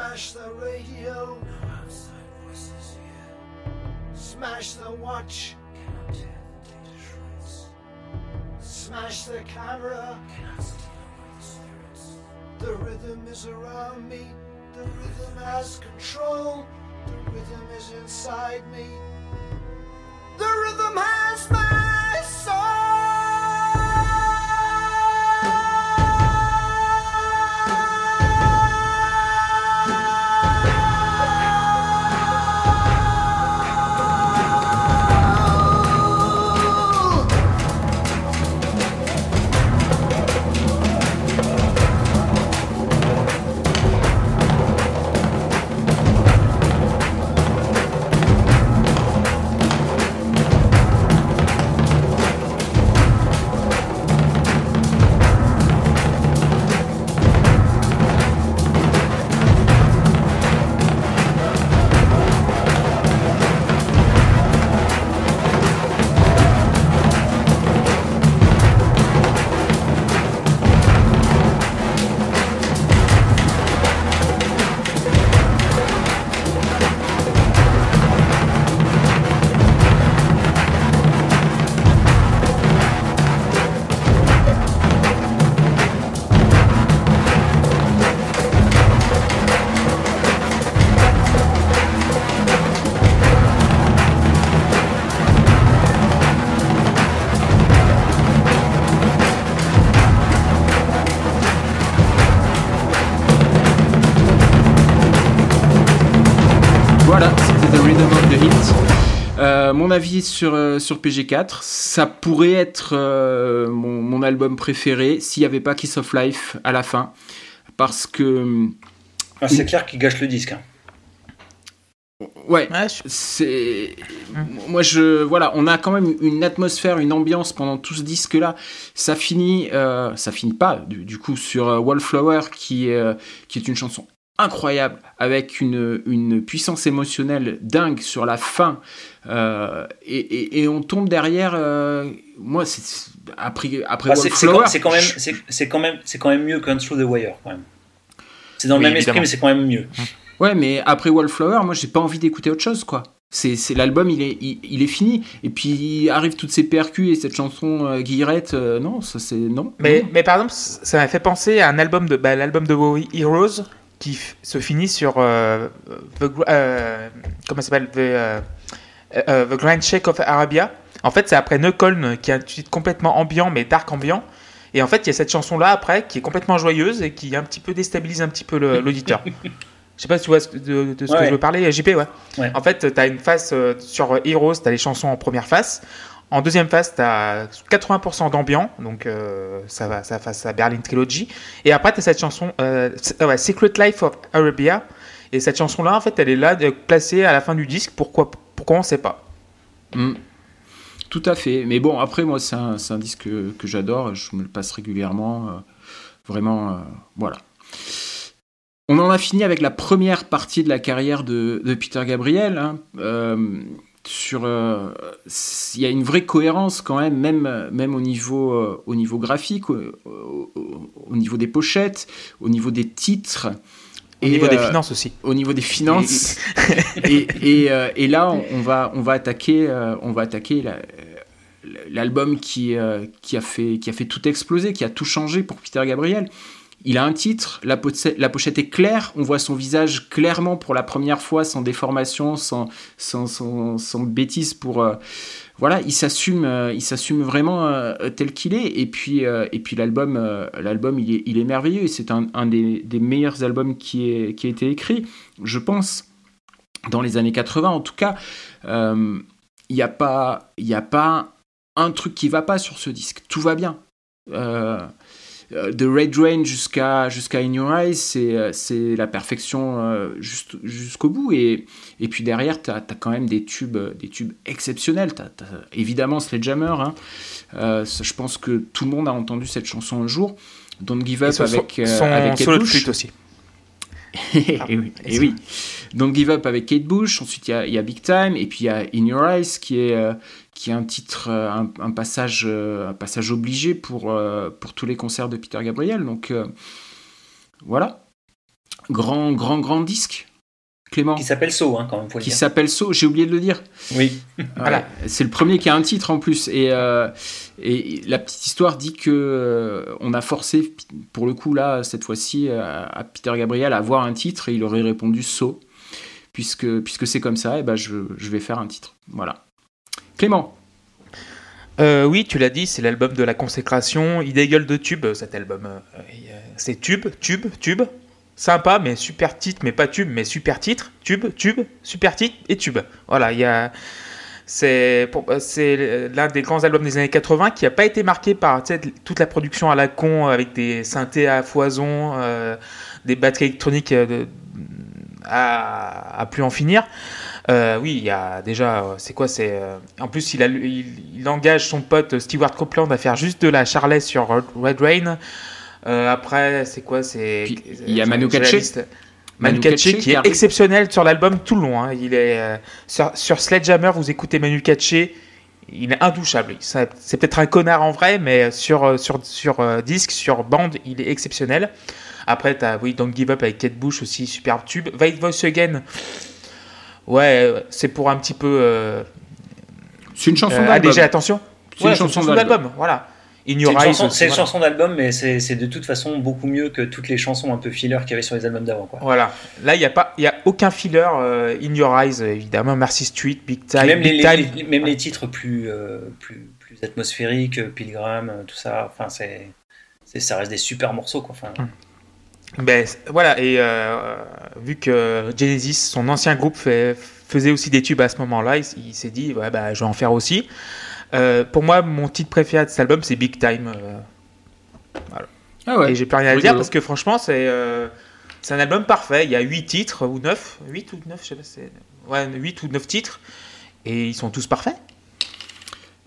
S5: Smash the radio. No outside voices here. Smash the watch. Cannot tear the data shreds. Smash the camera. Cannot steal away the spirits. The rhythm is around me. The rhythm has control. The rhythm is inside me. The rhythm has my soul.
S1: Mon avis sur, euh, sur PG4, ça pourrait être euh, mon, mon album préféré s'il n'y avait pas Kiss of Life à la fin. Parce que,
S4: Ah, c'est clair qu'il gâche le disque. hein.
S1: ouais,
S3: Ouais, je-
S1: c'est. Moi, je. Voilà, on a quand même une atmosphère, une ambiance pendant tout ce disque-là. Ça finit. euh, ça finit pas, du, du coup, sur euh, Wallflower, qui, est, euh, qui est une chanson incroyable, avec une, une puissance émotionnelle dingue sur la fin. Euh, et, et- et on tombe derrière. euh, moi, c'est. Après, après
S4: Bah, c'est c'est
S1: Wallflower.
S4: quand, c'est quand même, c'est c'est quand même, c'est quand même mieux qu'un Through the Wire quand même. C'est dans le
S3: Oui,
S4: même esprit, mais c'est quand même mieux.
S1: Ouais, mais après Wallflower, moi, j'ai pas envie d'écouter autre chose, quoi. C'est c'est- l'album, il est, il, il est fini. Et puis arrivent toutes ces percus et cette chanson euh, Guillerette. euh, non, ça c'est non.
S3: Mais,
S1: Non.
S3: mais par exemple, ça m'a fait penser à un album de bah, l'album de Bowie Heroes qui f- se finit sur euh, the, euh, comment ça s'appelle? The, euh, euh, The Grand Shake of Arabia. En fait, c'est après Neukölln qui est un titre complètement ambiant mais dark ambiant. Et en fait, il y a cette chanson là après qui est complètement joyeuse et qui un petit peu déstabilise un petit peu l'auditeur. Je sais pas si tu vois de, de ce que
S4: Ouais.
S3: je veux parler, JP, ouais.
S4: Ouais.
S3: En fait, tu as une face euh, sur Heroes, tu as les chansons en première face. En deuxième phase, tu as 80% d'ambiant, donc euh, ça va ça face à Berlin Trilogy. Et après, tu as cette chanson, euh, ouais, Secret Life of Arabia. Et cette chanson-là, en fait, elle est là, placée à la fin du disque. Pourquoi, pourquoi on sait pas
S1: Mm. Tout à fait. Mais bon, après, moi, c'est un, disque que, j'adore. Je me le passe régulièrement. euh, vraiment, euh, voilà. On en a fini avec la première partie de la carrière de, Peter Gabriel. hein. Euh, sur, il y a une vraie cohérence quand même, même, même au, niveau, au niveau graphique, au niveau des pochettes, au niveau des titres.
S3: Au
S1: Et,
S3: niveau des
S1: euh,
S3: finances aussi.
S1: au niveau des finances. et, et, euh, et là, on, va, on va attaquer, euh, on va attaquer la- l'album qui, euh, qui, a fait, qui a fait tout exploser, qui a tout changé pour Peter Gabriel. Il a un titre, la pochette, est claire, on voit son visage clairement pour la première fois, sans déformation, sans, sans, pour... euh, voilà, il s'assume, euh, vraiment euh, tel qu'il est. Et puis, et puis l'album, l'album, il est, il est merveilleux. C'est un, des, meilleurs albums qui, a été écrit, je pense, dans les années 80. En tout cas, il n'y a pas, a pas un truc qui va pas sur ce disque. Tout va bien. De Red Rain jusqu'à jusqu'à In Your Eyes, c'est euh, la perfection euh, jusqu'au bout. Et, et puis derrière, tu as, quand même des tubes, des tubes exceptionnels. T'as- t'as évidemment Sledgehammer. Hein. Euh, je pense que tout le monde a entendu cette chanson un jour. Don't Give
S3: Et
S1: Up
S3: son,
S1: avec, euh,
S3: son
S1: avec
S3: solo de aussi.
S1: et, oui, et oui. Donc Give Up avec Kate Bush, ensuite il y y a Big Time, et puis il y a In Your Eyes qui est, euh, qui est un titre, euh, un, un passage, euh, un passage obligé pour, euh, pour tous les concerts de Peter Gabriel. Donc voilà. Grand, grand, grand disque. Clément.
S4: Qui s'appelle So, hein, quand même, faut
S1: Qui s'appelle So, j'ai oublié de le dire.
S4: Oui.
S3: Voilà.
S1: Ouais, c'est le premier qui a un titre en plus. Et, euh, et la petite histoire dit que euh, on a forcé, pour le coup là, cette fois-ci, à Peter Gabriel à avoir un titre et il aurait répondu So. Puisque, puisque c'est comme ça, et ben je, je vais faire un titre. Voilà. Clément.
S3: Euh, oui, tu l'as dit, c'est l'album de la consécration. Il dégueule de tube, cet album. Euh, euh, c'est tube, tube, tube. Sympa, mais super titre, mais pas tube, mais super titre. Tube, tube, super titre et tube. Voilà, il y a. C'est l'un des grands albums des années 80 qui n'a pas été marqué par toute la production à la con avec des synthés à foison, des batteries électroniques à plus en finir. Euh, oui, il y a déjà, euh, c'est quoi C'est euh, en plus il, a, il, il engage son pote Stewart Copeland à faire juste de la charlet sur Red Rain. Euh, après, c'est quoi C'est
S1: il y a Manu Katché.
S3: Manu Katché qui est exceptionnel sur l'album tout le long. hein. Il est sur, sur Sledgehammer, vous écoutez Manu Katché, il est intouchable. C'est peut-être un connard en vrai, mais sur sur sur disque, sur bande, il est exceptionnel. Après, t'as oui, Don't Give Up avec Kate Bush aussi, superbe tube. White Voice Again, ouais, euh, c'est pour un petit peu. Euh,
S1: C'est une chanson
S3: euh,
S1: d'album.
S3: alléger l'attention.
S1: C'est une chanson
S3: d'album. Voilà. In
S4: C'est
S3: Your
S4: une,
S3: Eyes
S4: chanson,
S3: aussi,
S4: c'est une
S3: voilà.
S4: chanson d'album, mais c'est de toute façon beaucoup mieux que toutes les chansons un peu filler qu'il y avait sur les albums d'avant.
S3: Voilà. Là, il n'y a, pas- il y a aucun filler. euh, In Your Eyes, évidemment. Mercy Street, Big Time.
S4: même les,
S3: Big
S4: les-
S3: Time.
S4: les- même
S3: Ouais.
S4: les titres plus, euh, plus, plus atmosphériques, Pilgrim, tout ça, enfin, c'est, ça reste des super morceaux. Quoi. Enfin,
S3: Ben, voilà, et euh, vu que Genesis, son ancien groupe, fait- faisait aussi des tubes à ce moment-là, il, s'est dit, ouais, bah, je vais en faire aussi. Euh, pour moi, mon titre préféré de cet album, c'est Big Time. euh,
S1: Ah ouais.
S3: Et j'ai plus rien à
S1: Oui,
S3: dire
S1: oui.
S3: parce que franchement, c'est euh, c'est un album parfait. Il y a 8 titres ou 9, 8 ou 9, je sais pas, c'est ouais, 8 ou 9 titres et ils sont tous parfaits.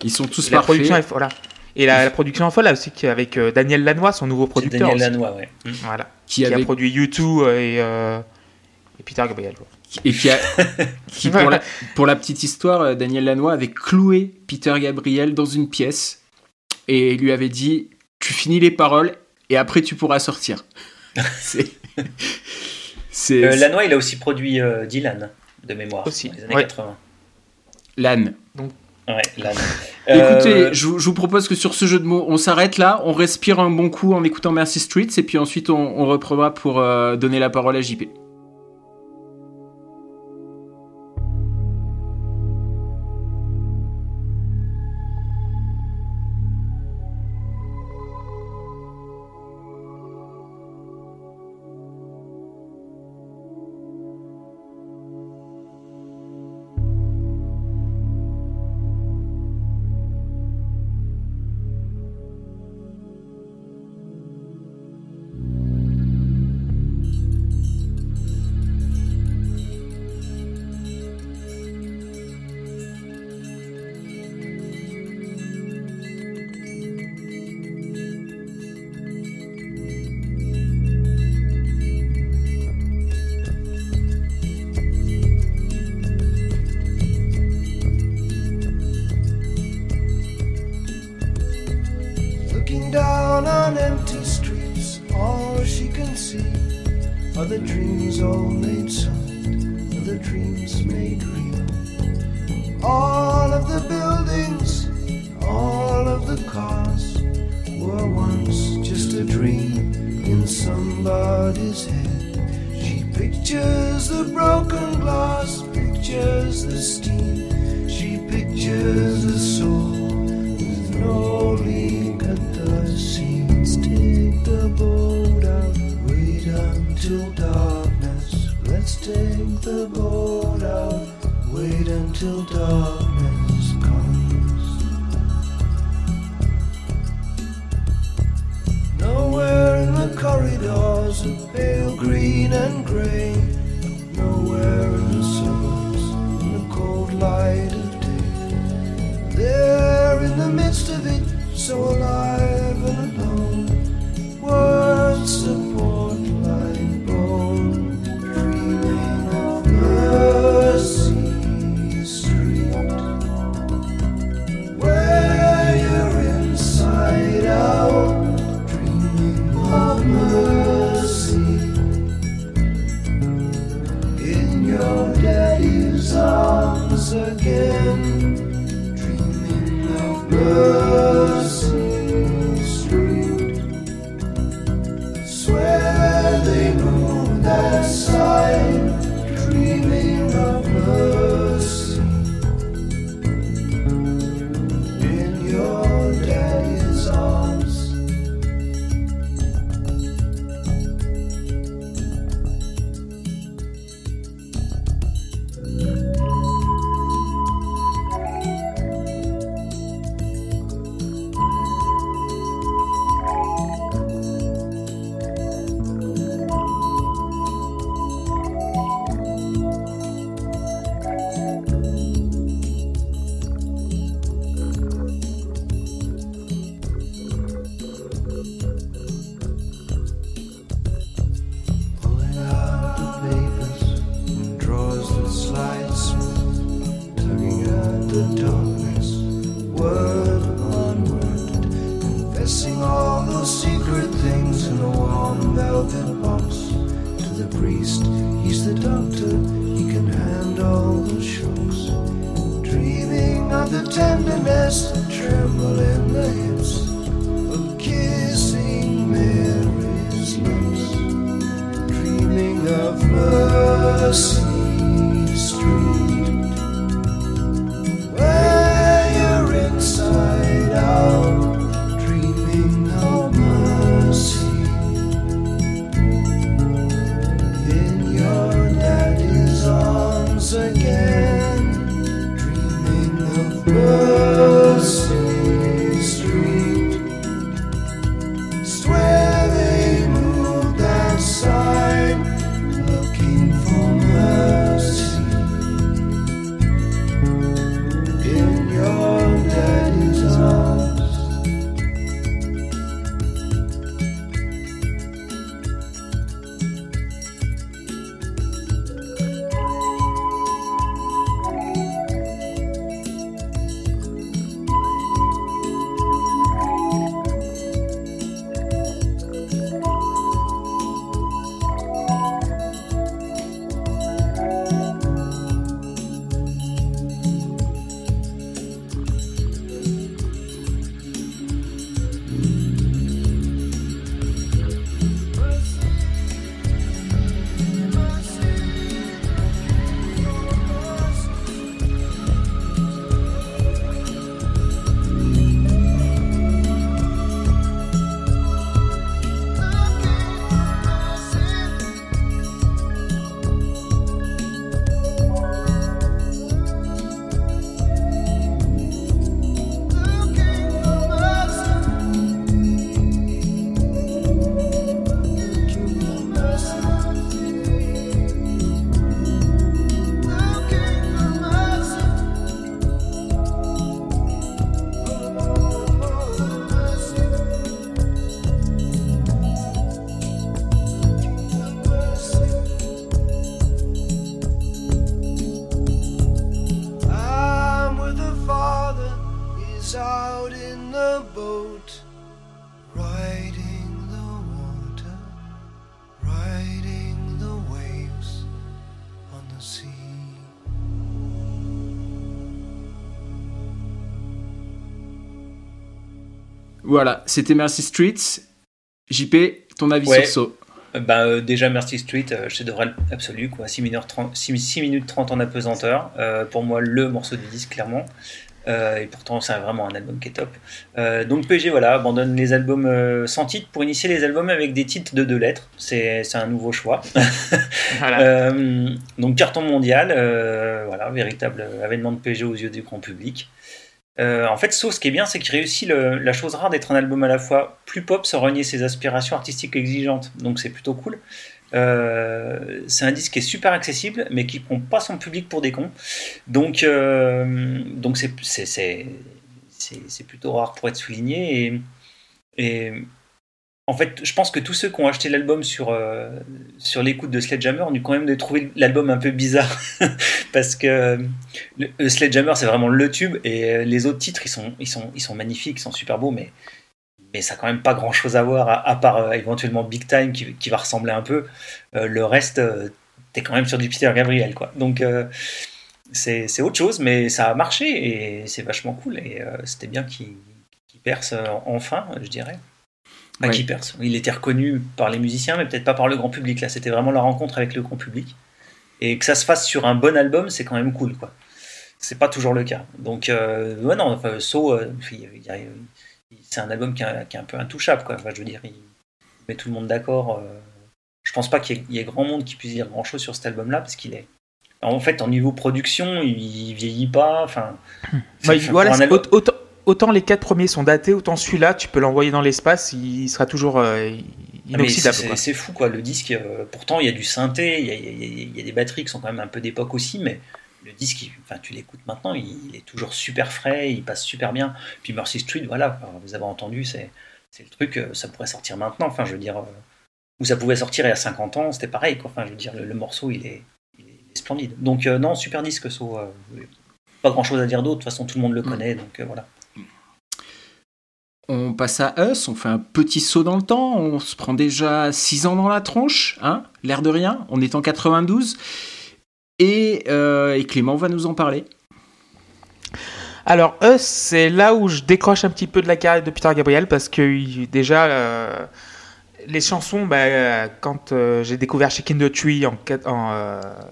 S1: Ils sont tous
S3: la
S1: parfaits.
S3: production est voilà. Et la, la production est folle là aussi avec euh, Daniel Lanois, son nouveau
S4: c'est
S3: producteur.
S4: Daniel
S3: aussi.
S4: Lanois, ouais.
S3: Voilà.
S1: qui,
S3: Qui a produit U2 et, euh, et Peter Gabriel. quoi.
S1: et qui, a- qui, pour, la, pour la petite histoire, euh, Daniel Lanois avait cloué Peter Gabriel dans une pièce et lui avait dit Tu finis les paroles et après tu pourras sortir. c'est.
S4: Euh, Lanois, il a aussi produit euh, Dylan, de mémoire,
S3: Aussi,
S4: dans les années
S3: ouais.
S4: 80.
S1: Lan.
S4: Ouais.
S1: Écoutez,
S4: Euh,
S1: je, vous- je vous propose que sur ce jeu de mots, on s'arrête là, on respire un bon coup en écoutant Mercy Streets et puis ensuite on, on reprendra pour euh, donner la parole à JP.
S5: good. C'était Mercy Streets. JP, ton avis
S4: Ouais.
S5: sur ça
S4: Euh, Bah, euh, déjà, Mercy Street, euh, je te devrais absolu, quoi. 6 minutes 30, 6, 6 minutes 30 en apesanteur. Euh, pour moi, le morceau du disque, clairement. Euh, et pourtant, c'est vraiment un album qui est top. Euh, donc, PG, voilà, abandonne les albums euh, sans titre pour initier les albums avec des titres de deux lettres. C'est c'est un nouveau choix.
S3: Voilà.
S4: Euh, donc carton mondial, euh, voilà, véritable avènement de PG aux yeux du grand public. Euh, en fait, So, ce qui est bien, c'est qu'il réussit la chose rare d'être un album à la fois plus pop sans renier ses aspirations artistiques exigeantes. Donc c'est plutôt cool. Euh, c'est un disque qui est super accessible, mais qui prend pas son public pour des cons. Donc euh, donc c'est plutôt rare pour être souligné et en fait, je pense que tous ceux qui ont acheté l'album sur, euh, sur l'écoute de Sledgehammer ont dû quand même trouver l'album un peu bizarre. Parce que euh, le, Sledgehammer, c'est vraiment le tube. Et euh, les autres titres, ils sont, magnifiques, ils sont super beaux. Mais, mais ça n'a quand même pas grand chose à voir, à, part éventuellement Big Time qui, va ressembler un peu. Le reste, t'es quand même sur du Peter Gabriel. Quoi. Donc. c'est autre chose, mais ça a marché et c'est vachement cool. Et c'était bien qu'il perce enfin, je dirais. Enfin,
S5: Ouais.
S4: Il était reconnu par les musiciens, mais peut-être pas par le grand public. Là, c'était vraiment la rencontre avec le grand public. Et que ça se fasse sur un bon album, c'est quand même cool, quoi. C'est pas toujours le cas. Donc, euh, ouais, non, enfin, So, euh, c'est un album qui est, qui est un peu intouchable, quoi. Enfin, je veux dire, il met tout le monde d'accord. euh. Je pense pas qu'il y, ait- il y ait grand monde qui puisse dire grand chose sur cet album-là, parce qu'il est. En fait, en niveau production, il vieillit pas. Enfin,
S3: Bah,
S4: c'est-
S3: voilà,
S4: album-
S3: aut- autant, autant les quatre premiers sont datés, autant celui-là, tu peux l'envoyer dans l'espace, il sera toujours euh,
S4: Ah,
S3: inoxydable.
S4: c'est- fou quoi, le disque, euh, pourtant il y a du synthé, il y a, il y a- il y a des batteries qui sont quand même un peu d'époque aussi, mais le disque, enfin, tu l'écoutes maintenant, il, il est toujours super frais, il passe super bien. Puis Mercy Street, voilà, quoi, vous avez entendu, c'est le truc, euh, ça pourrait sortir maintenant, enfin je veux dire, euh, ou ça pouvait sortir il y a 50 ans, c'était pareil, quoi. enfin je veux dire, le, le morceau il est, il splendide. Donc non, super disque, So, pas grand chose à dire d'autre, de toute façon tout le monde le connaît, donc voilà.
S1: On passe à Us, on fait un petit saut dans le temps, on se prend déjà 6 ans dans la tronche, hein, l'air de rien, on est en 92, et, euh, et Clément va nous en parler.
S3: Alors, Us, c'est là où je décroche un petit peu de la carrière de Peter Gabriel parce que déjà, euh, les chansons, bah, quand euh, j'ai découvert Shaking the Tree en,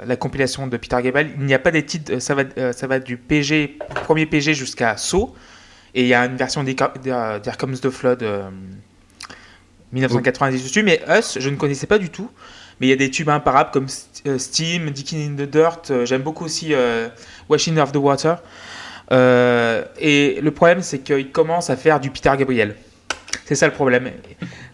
S3: la compilation de Peter Gabriel, il n'y a pas des titres, ça va, ça va du PG, premier PG jusqu'à Saut, et il y a une version d'Here Comes the Flood euh, 1990 dessus, mais Us, je ne connaissais pas du tout. Mais il y a des tubes imparables comme euh, Steam, Digging in the Dirt. euh, J'aime beaucoup aussi euh, Washing of the Water. Euh, et le problème, c'est qu'il commence à faire du Peter Gabriel. C'est ça le problème.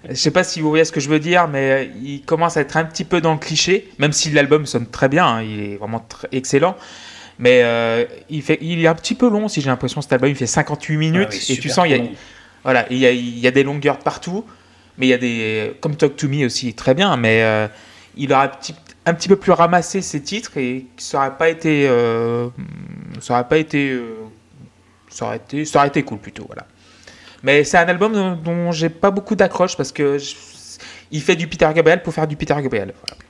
S3: Je sais pas si vous voyez ce que je veux dire, mais il commence à être un petit peu dans le cliché, même si l'album sonne très bien, hein, il est vraiment excellent. Mais euh, il, fait, il est un petit peu long, si j'ai l'impression, cet album. Il fait 58 minutes,
S4: Ah oui,
S3: et tu sens, il y a, voilà, il y, a, il y a des longueurs de partout, mais il y a des. Comme Talk to Me aussi, très bien, mais euh, il aurait un petit, un petit peu plus ramassé ses titres et ça aurait pas été. euh, ça aurait pas été. ça, aurait été ça aurait été cool plutôt, voilà. Mais c'est un album dont, dont j'ai pas beaucoup d'accroche parce que je- il fait du Peter Gabriel pour faire du Peter Gabriel. voilà.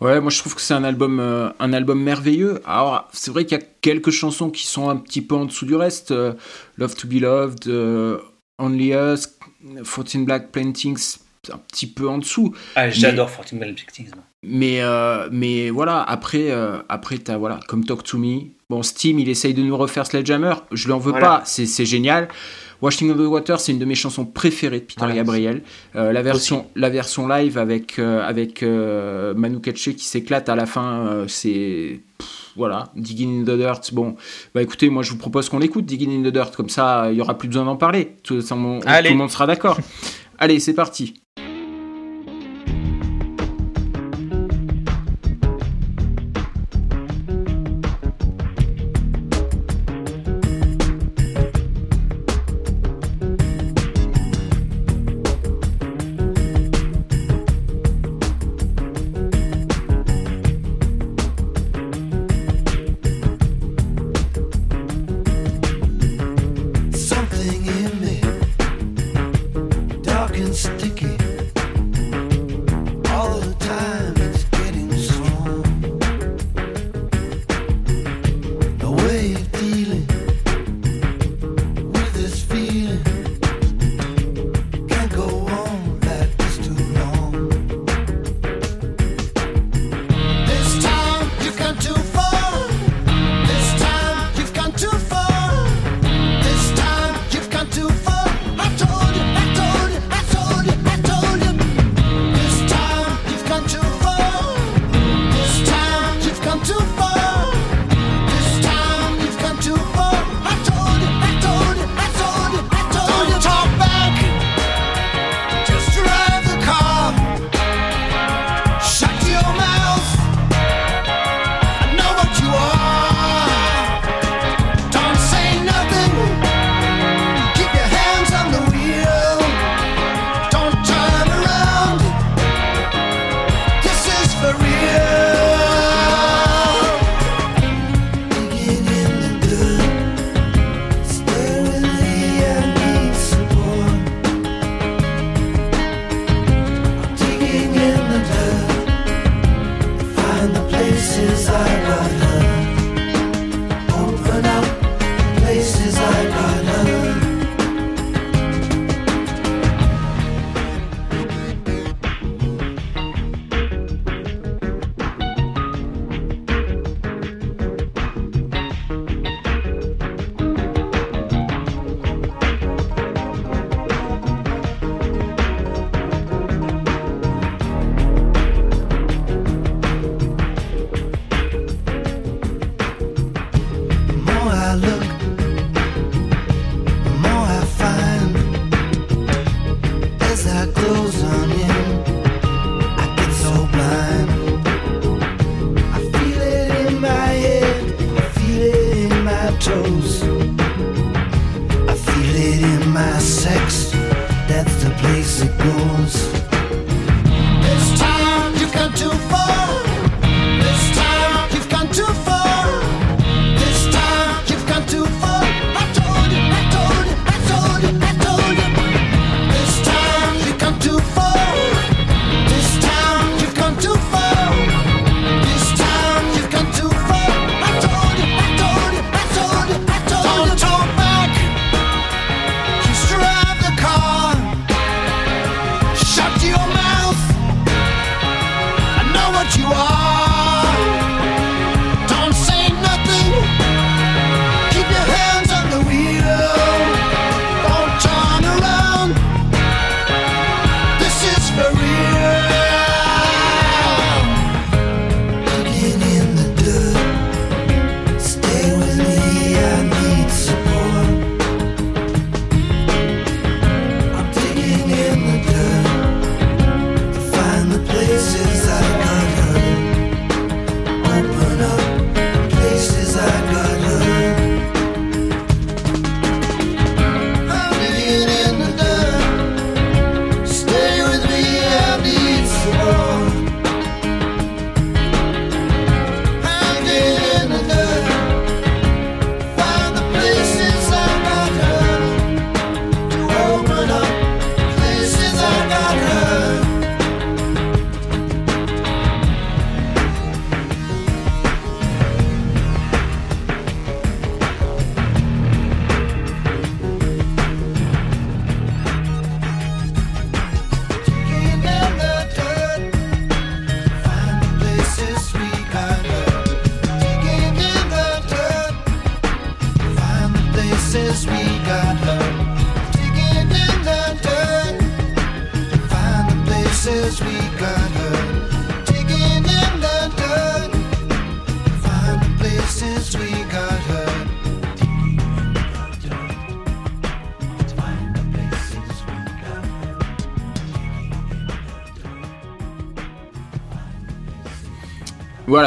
S1: Ouais, moi je trouve que c'est un album, euh, un album merveilleux. Alors, c'est vrai qu'il y a quelques chansons qui sont un petit peu en dessous du reste. euh, Love to Be Loved, euh, Only Us, 14 Black Plantings, c'est un petit peu en dessous.
S4: Ah, j'adore Fortune Bell Objectives. moi.
S1: Mais, euh, mais voilà, après, euh, après t'as, voilà, comme Talk to Me. Bon, Steam, il essaye de nous refaire Sledgehammer. Je lui en veux
S3: Voilà.
S1: pas, c'est, c'est génial. Washing of the Water, c'est une de mes chansons préférées de Peter Gabriel. Euh, la, version, la version live avec, euh, avec euh, Manu Katché qui s'éclate à la fin, euh, c'est. Voilà, Digging in the Dirt. Bon, bah écoutez, moi je vous propose qu'on l'écoute, Digging in the Dirt, comme ça il y aura plus besoin d'en parler. Tout, ça, on- tout le monde sera d'accord. Allez, c'est parti.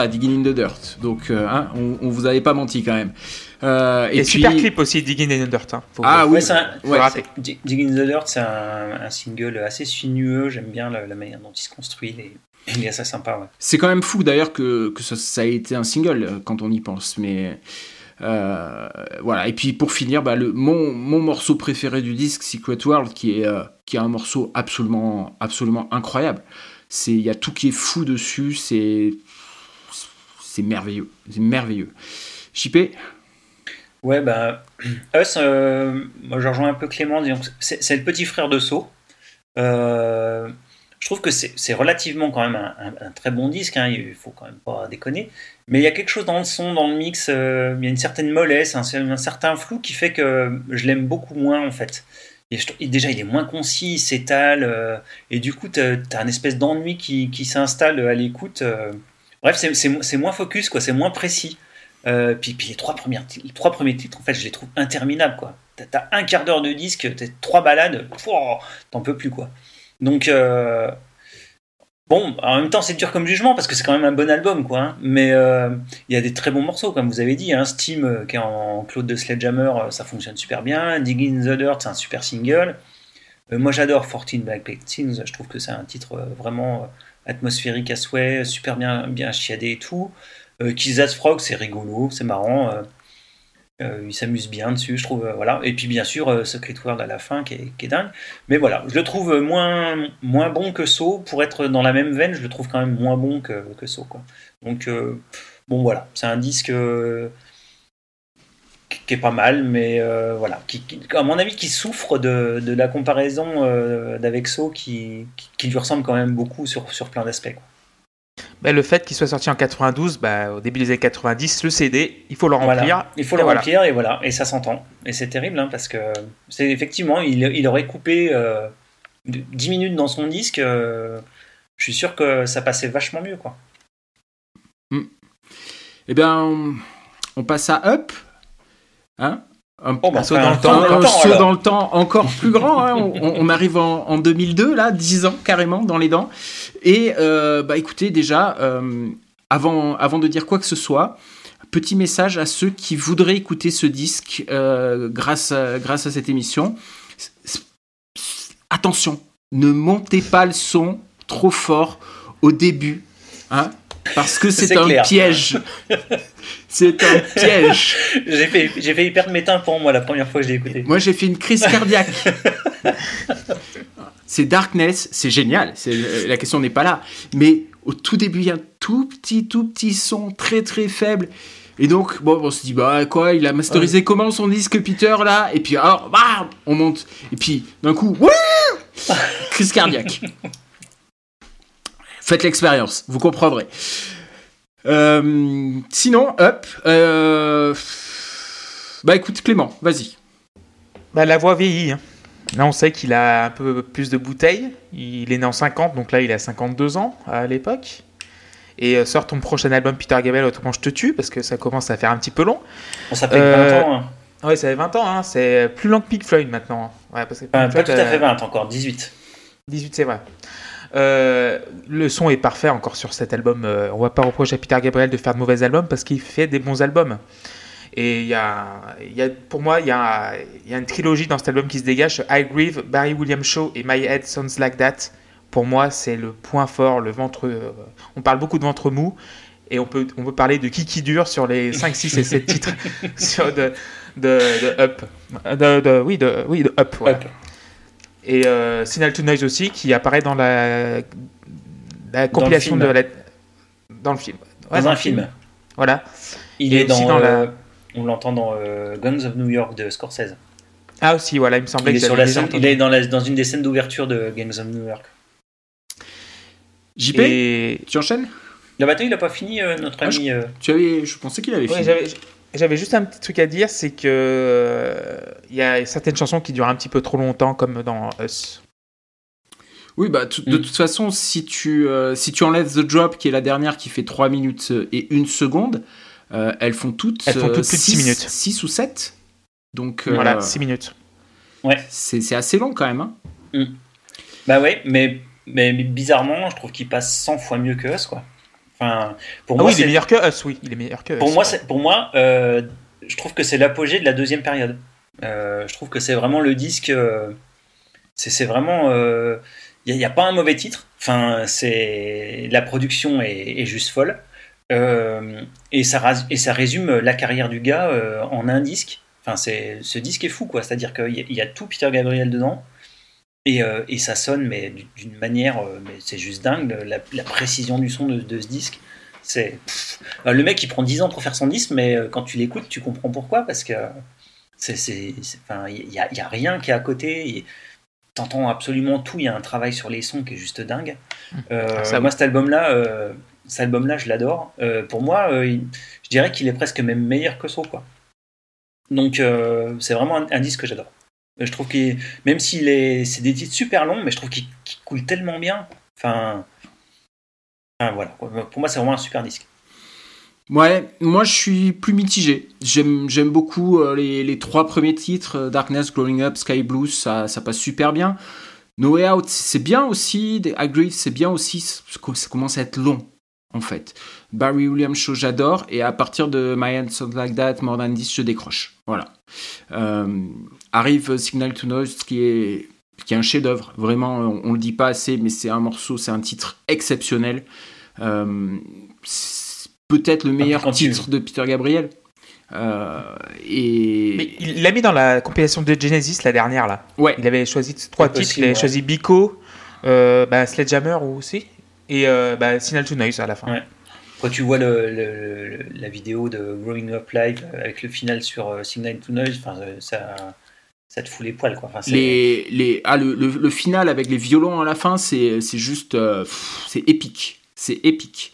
S1: Voilà, Digging in the Dirt. Donc, euh, hein, on, on vous avait pas menti quand même. Euh,
S3: Et, super clip aussi, Digging in the Dirt. hein. Faut-
S1: Ah oui,
S4: Ouais, c'est un-
S1: ouais,
S3: rappeler.
S4: Dig- Dig in the Dirt, c'est un, un single assez sinueux. J'aime bien la, la manière dont il se construit. et Il est assez sympa, ouais.
S1: C'est quand même fou d'ailleurs que, que ça, ça ait été un single euh, quand on y pense. Mais euh, voilà. Et puis pour finir, bah, le, mon, mon morceau préféré du disque, Secret World, qui est, euh, qui est un morceau absolument, absolument incroyable. C'est Il y a tout qui est fou dessus. C'est c'est merveilleux. C'est merveilleux. JP
S4: Ouais, bah, Us, euh, moi je rejoins un peu Clément, c'est le petit frère de. Euh, je trouve que c'est relativement quand même un, très bon disque, hein, il faut quand même pas déconner. Mais il y a quelque chose dans le son, dans le mix, euh, il y a une certaine mollesse, un, certain flou qui fait que je l'aime beaucoup moins en fait. Déjà, il est moins concis, il s'étale, euh, et du coup, tu as, un espèce d'ennui qui s'installe à l'écoute. Bref, c'est- moins focus, quoi, c'est moins précis. Euh, puis, les trois, premiers titres, en fait, je les trouve interminables, quoi. T'as un quart d'heure de disque, t'as trois balades, t'en peux plus, quoi. Donc, euh, bon, en même temps, c'est dur comme jugement, parce que c'est quand même un bon album, quoi. hein. Mais euh, il y a des très bons morceaux, comme vous avez dit. Hein. Steam, qui est en Claude de Sledgehammer, ça fonctionne super bien. Dig in the Dirt, c'est un super single. Moi, j'adore 14 Black Teens, je trouve que c'est un titre vraiment atmosphérique à souhait, super bien, bien chiadé et tout. Euh, Frog, c'est rigolo, c'est marrant. euh, euh, il s'amuse bien dessus, je trouve. euh, voilà. Et puis bien sûr, Secret World à la fin, qui est, dingue. Mais voilà, je le trouve moins, bon que So. Pour être dans la même veine, je le trouve quand même moins bon que, que So. Quoi. Donc, bon, voilà. C'est un disque qui est pas mal, mais euh, voilà. Qui, qui- à mon avis, qui souffre de, de la comparaison euh, d'avec So, qui, qui, qui lui ressemble quand même beaucoup sur, sur plein d'aspects. quoi.
S3: Bah, le fait qu'il soit sorti en 92, bah, au début des années 90, le CD, il faut le remplir.
S4: Voilà. Il faut le
S3: voilà.
S4: remplir et voilà, et ça s'entend. Et c'est terrible hein, parce que c'est effectivement, il, il aurait coupé euh, de- 10 minutes dans son disque. euh, je suis sûr que ça passait vachement mieux quoi.
S1: Eh bien, on, on passe à Up. Hein un,
S3: saut dans le temps,
S4: saut
S1: un
S4: dans
S1: saut
S4: alors.
S1: dans le temps encore plus grand. hein. On, on arrive en, en 2002, là, 10 ans carrément dans les dents. Et euh, bah écoutez, déjà, euh, avant, avant de dire quoi que ce soit, petit message à ceux qui voudraient écouter ce disque euh, grâce, à, grâce à cette émission. Attention, ne montez pas le son trop fort au début, hein, parce que c'est
S4: C'est
S1: un
S4: clair.
S1: piège. c'est un piège.
S4: J'ai fait, j'ai failli perdre mes tympans moi la première fois que je l'ai écouté.
S1: Moi, j'ai fait une crise cardiaque. c'est Darkness, c'est génial. C'est, euh, la question n'est pas là. Mais au tout début, il y a un tout petit, tout petit son très, très faible. Et donc, bon, on se dit, bah quoi, il a masterisé comment son disque Peter là? Et puis, alors, bam, on monte. Et puis, d'un coup, crise cardiaque. Faites l'expérience, vous comprendrez. Euh, sinon, up. euh, Bah écoute, Clément, vas-y.
S3: Bah, la voix vieillit. hein. Là, on sait qu'il a un peu plus de bouteilles. Il est né en 50, donc là, il a 52 ans à l'époque. Et euh, sort ton prochain album, Peter Gabriel, autrement je te tue, parce que ça commence à faire un petit peu long.
S4: On ça fait
S3: Euh,
S4: 20 ans. hein.
S3: Ouais, ça fait 20 ans, hein. c'est plus long que Pink Floyd maintenant. hein. Ouais, parce que
S4: pas tout à fait
S3: euh,
S4: 20 encore, 18.
S3: 18, c'est vrai. Euh, le son est parfait encore sur cet album. Euh, on va pas reprocher à Peter Gabriel de faire de mauvais albums parce qu'il fait des bons albums. Et il y a, il y a- pour moi, il y, a, il y a une trilogie dans cet album qui se dégage. I Grieve, Barry Williams Show et My Head Sounds Like That. Pour moi, c'est le point fort, le ventre. euh, on parle beaucoup de ventre mou. Et on peut, on peut parler de qui qui dure sur les 5, 6 et 7 titres sur de, de, de Up. De, de- oui, de, oui, de Up. Et euh, Signal to Noise aussi, qui apparaît dans la, la compilation
S4: film.
S3: de la. Dans le film. Ouais,
S4: Dans
S3: dans
S4: un film.
S3: Voilà.
S4: Il
S3: Et
S4: est dans,
S3: dans la-
S4: euh, on l'entend dans euh, Guns of New York de Scorsese.
S3: Ah, aussi, voilà, il me semblait
S4: Il est,
S3: que
S4: sur la scène,
S3: entendu.
S4: il est dans, la- dans une des scènes d'ouverture de Guns of New York.
S1: JP,
S3: Et
S1: tu enchaînes?
S4: Le bateau, il a pas fini, euh, notre
S1: Ah,
S4: ami. euh,
S1: tu avais, Je pensais qu'il avait
S3: ouais,
S1: fini.
S3: J'avais juste un petit truc à dire, c'est que euh, il y a certaines chansons qui durent un petit peu trop longtemps, comme dans Us.
S1: Oui, bah, de
S4: Mm.
S1: toute façon, si tu, euh, si tu enlèves The Drop, qui est la dernière qui fait 3 minutes et 1 seconde, euh, elles font toutes,
S3: Elles font toutes plus de six minutes.
S1: 6 ou 7. Donc, euh,
S3: Voilà, 6 minutes.
S1: c'est c'est assez long quand même. hein.
S4: Bah ouais, mais, mais, mais bizarrement, je trouve qu'il passe 100 fois mieux que Us, quoi. Enfin, pour
S3: Ah
S4: moi,
S3: oui, il est meilleur que Us, oui. Il est meilleur que
S4: pour moi, pour moi euh, je trouve que c'est l'apogée de la deuxième période. Euh, je trouve que c'est vraiment le disque. euh, c'est vraiment. Il n'y a, pas un mauvais titre. Enfin, c'est la production est, est juste folle. Et, ça, et ça résume la carrière du gars en un disque. Enfin, ce disque est fou, quoi. C'est-à-dire qu'il y a tout Peter Gabriel dedans. Et, euh, et ça sonne, mais d'une- manière, euh, mais c'est juste dingue, la, la précision du son de, de ce disque. C'est. Euh, le mec, il prend 10 ans pour faire son disque, mais quand tu l'écoutes, tu comprends pourquoi, parce que c'est, il y a, y a rien qui est à côté. T'entends absolument tout. Il y a un travail sur les sons qui est juste dingue. Euh,
S3: Ah, ça,
S4: moi, cet album-là, cet album-là, je l'adore. Pour moi, il- je dirais qu'il est presque même meilleur que So, quoi. Donc, c'est vraiment un, un disque que j'adore. Je trouve qu'il, même s'il est, c'est des titres super longs, mais je trouve qu'il qu'il coule tellement bien. Enfin, enfin, voilà. Pour moi, c'est vraiment un super disque.
S1: Ouais, moi je suis plus mitigé. J'aime beaucoup euh, les, trois premiers titres, euh, Darkness, Growing Up, Sky Blue, ça, ça passe super bien. No Way Out, c'est bien aussi, Agreed, c'est bien aussi, ça commence à être long, en fait. Barry Williams Show, j'adore, et à partir de My Hand Sounds Like That, More Than This, je décroche. Voilà. Euh, arrive Signal to Noise, qui est, qui est un chef-d'œuvre, vraiment, on, on le dit pas assez, mais c'est un morceau, c'est un titre exceptionnel. Euh, c'est peut-être le meilleur
S4: continue.
S1: titre de Peter Gabriel. Euh, et
S3: Mais il l'a mis dans la compilation de Genesis, la dernière, là.
S1: ouais,
S3: Il avait choisi trois titres.
S4: possible,
S3: il avait
S4: ouais.
S3: choisi Biko, euh, bah, Sledgehammer aussi, et euh, bah, Signal to Noise à la fin.
S4: Ouais. Quand tu vois le, le- le- la vidéo de Growing Up Live avec le final sur Signal to Noise, enfin, ça, ça te fout les poils. Quoi. Enfin,
S1: les, les, ah, le, le, final avec les violons à la fin, c'est juste. euh, c'est épique. C'est épique.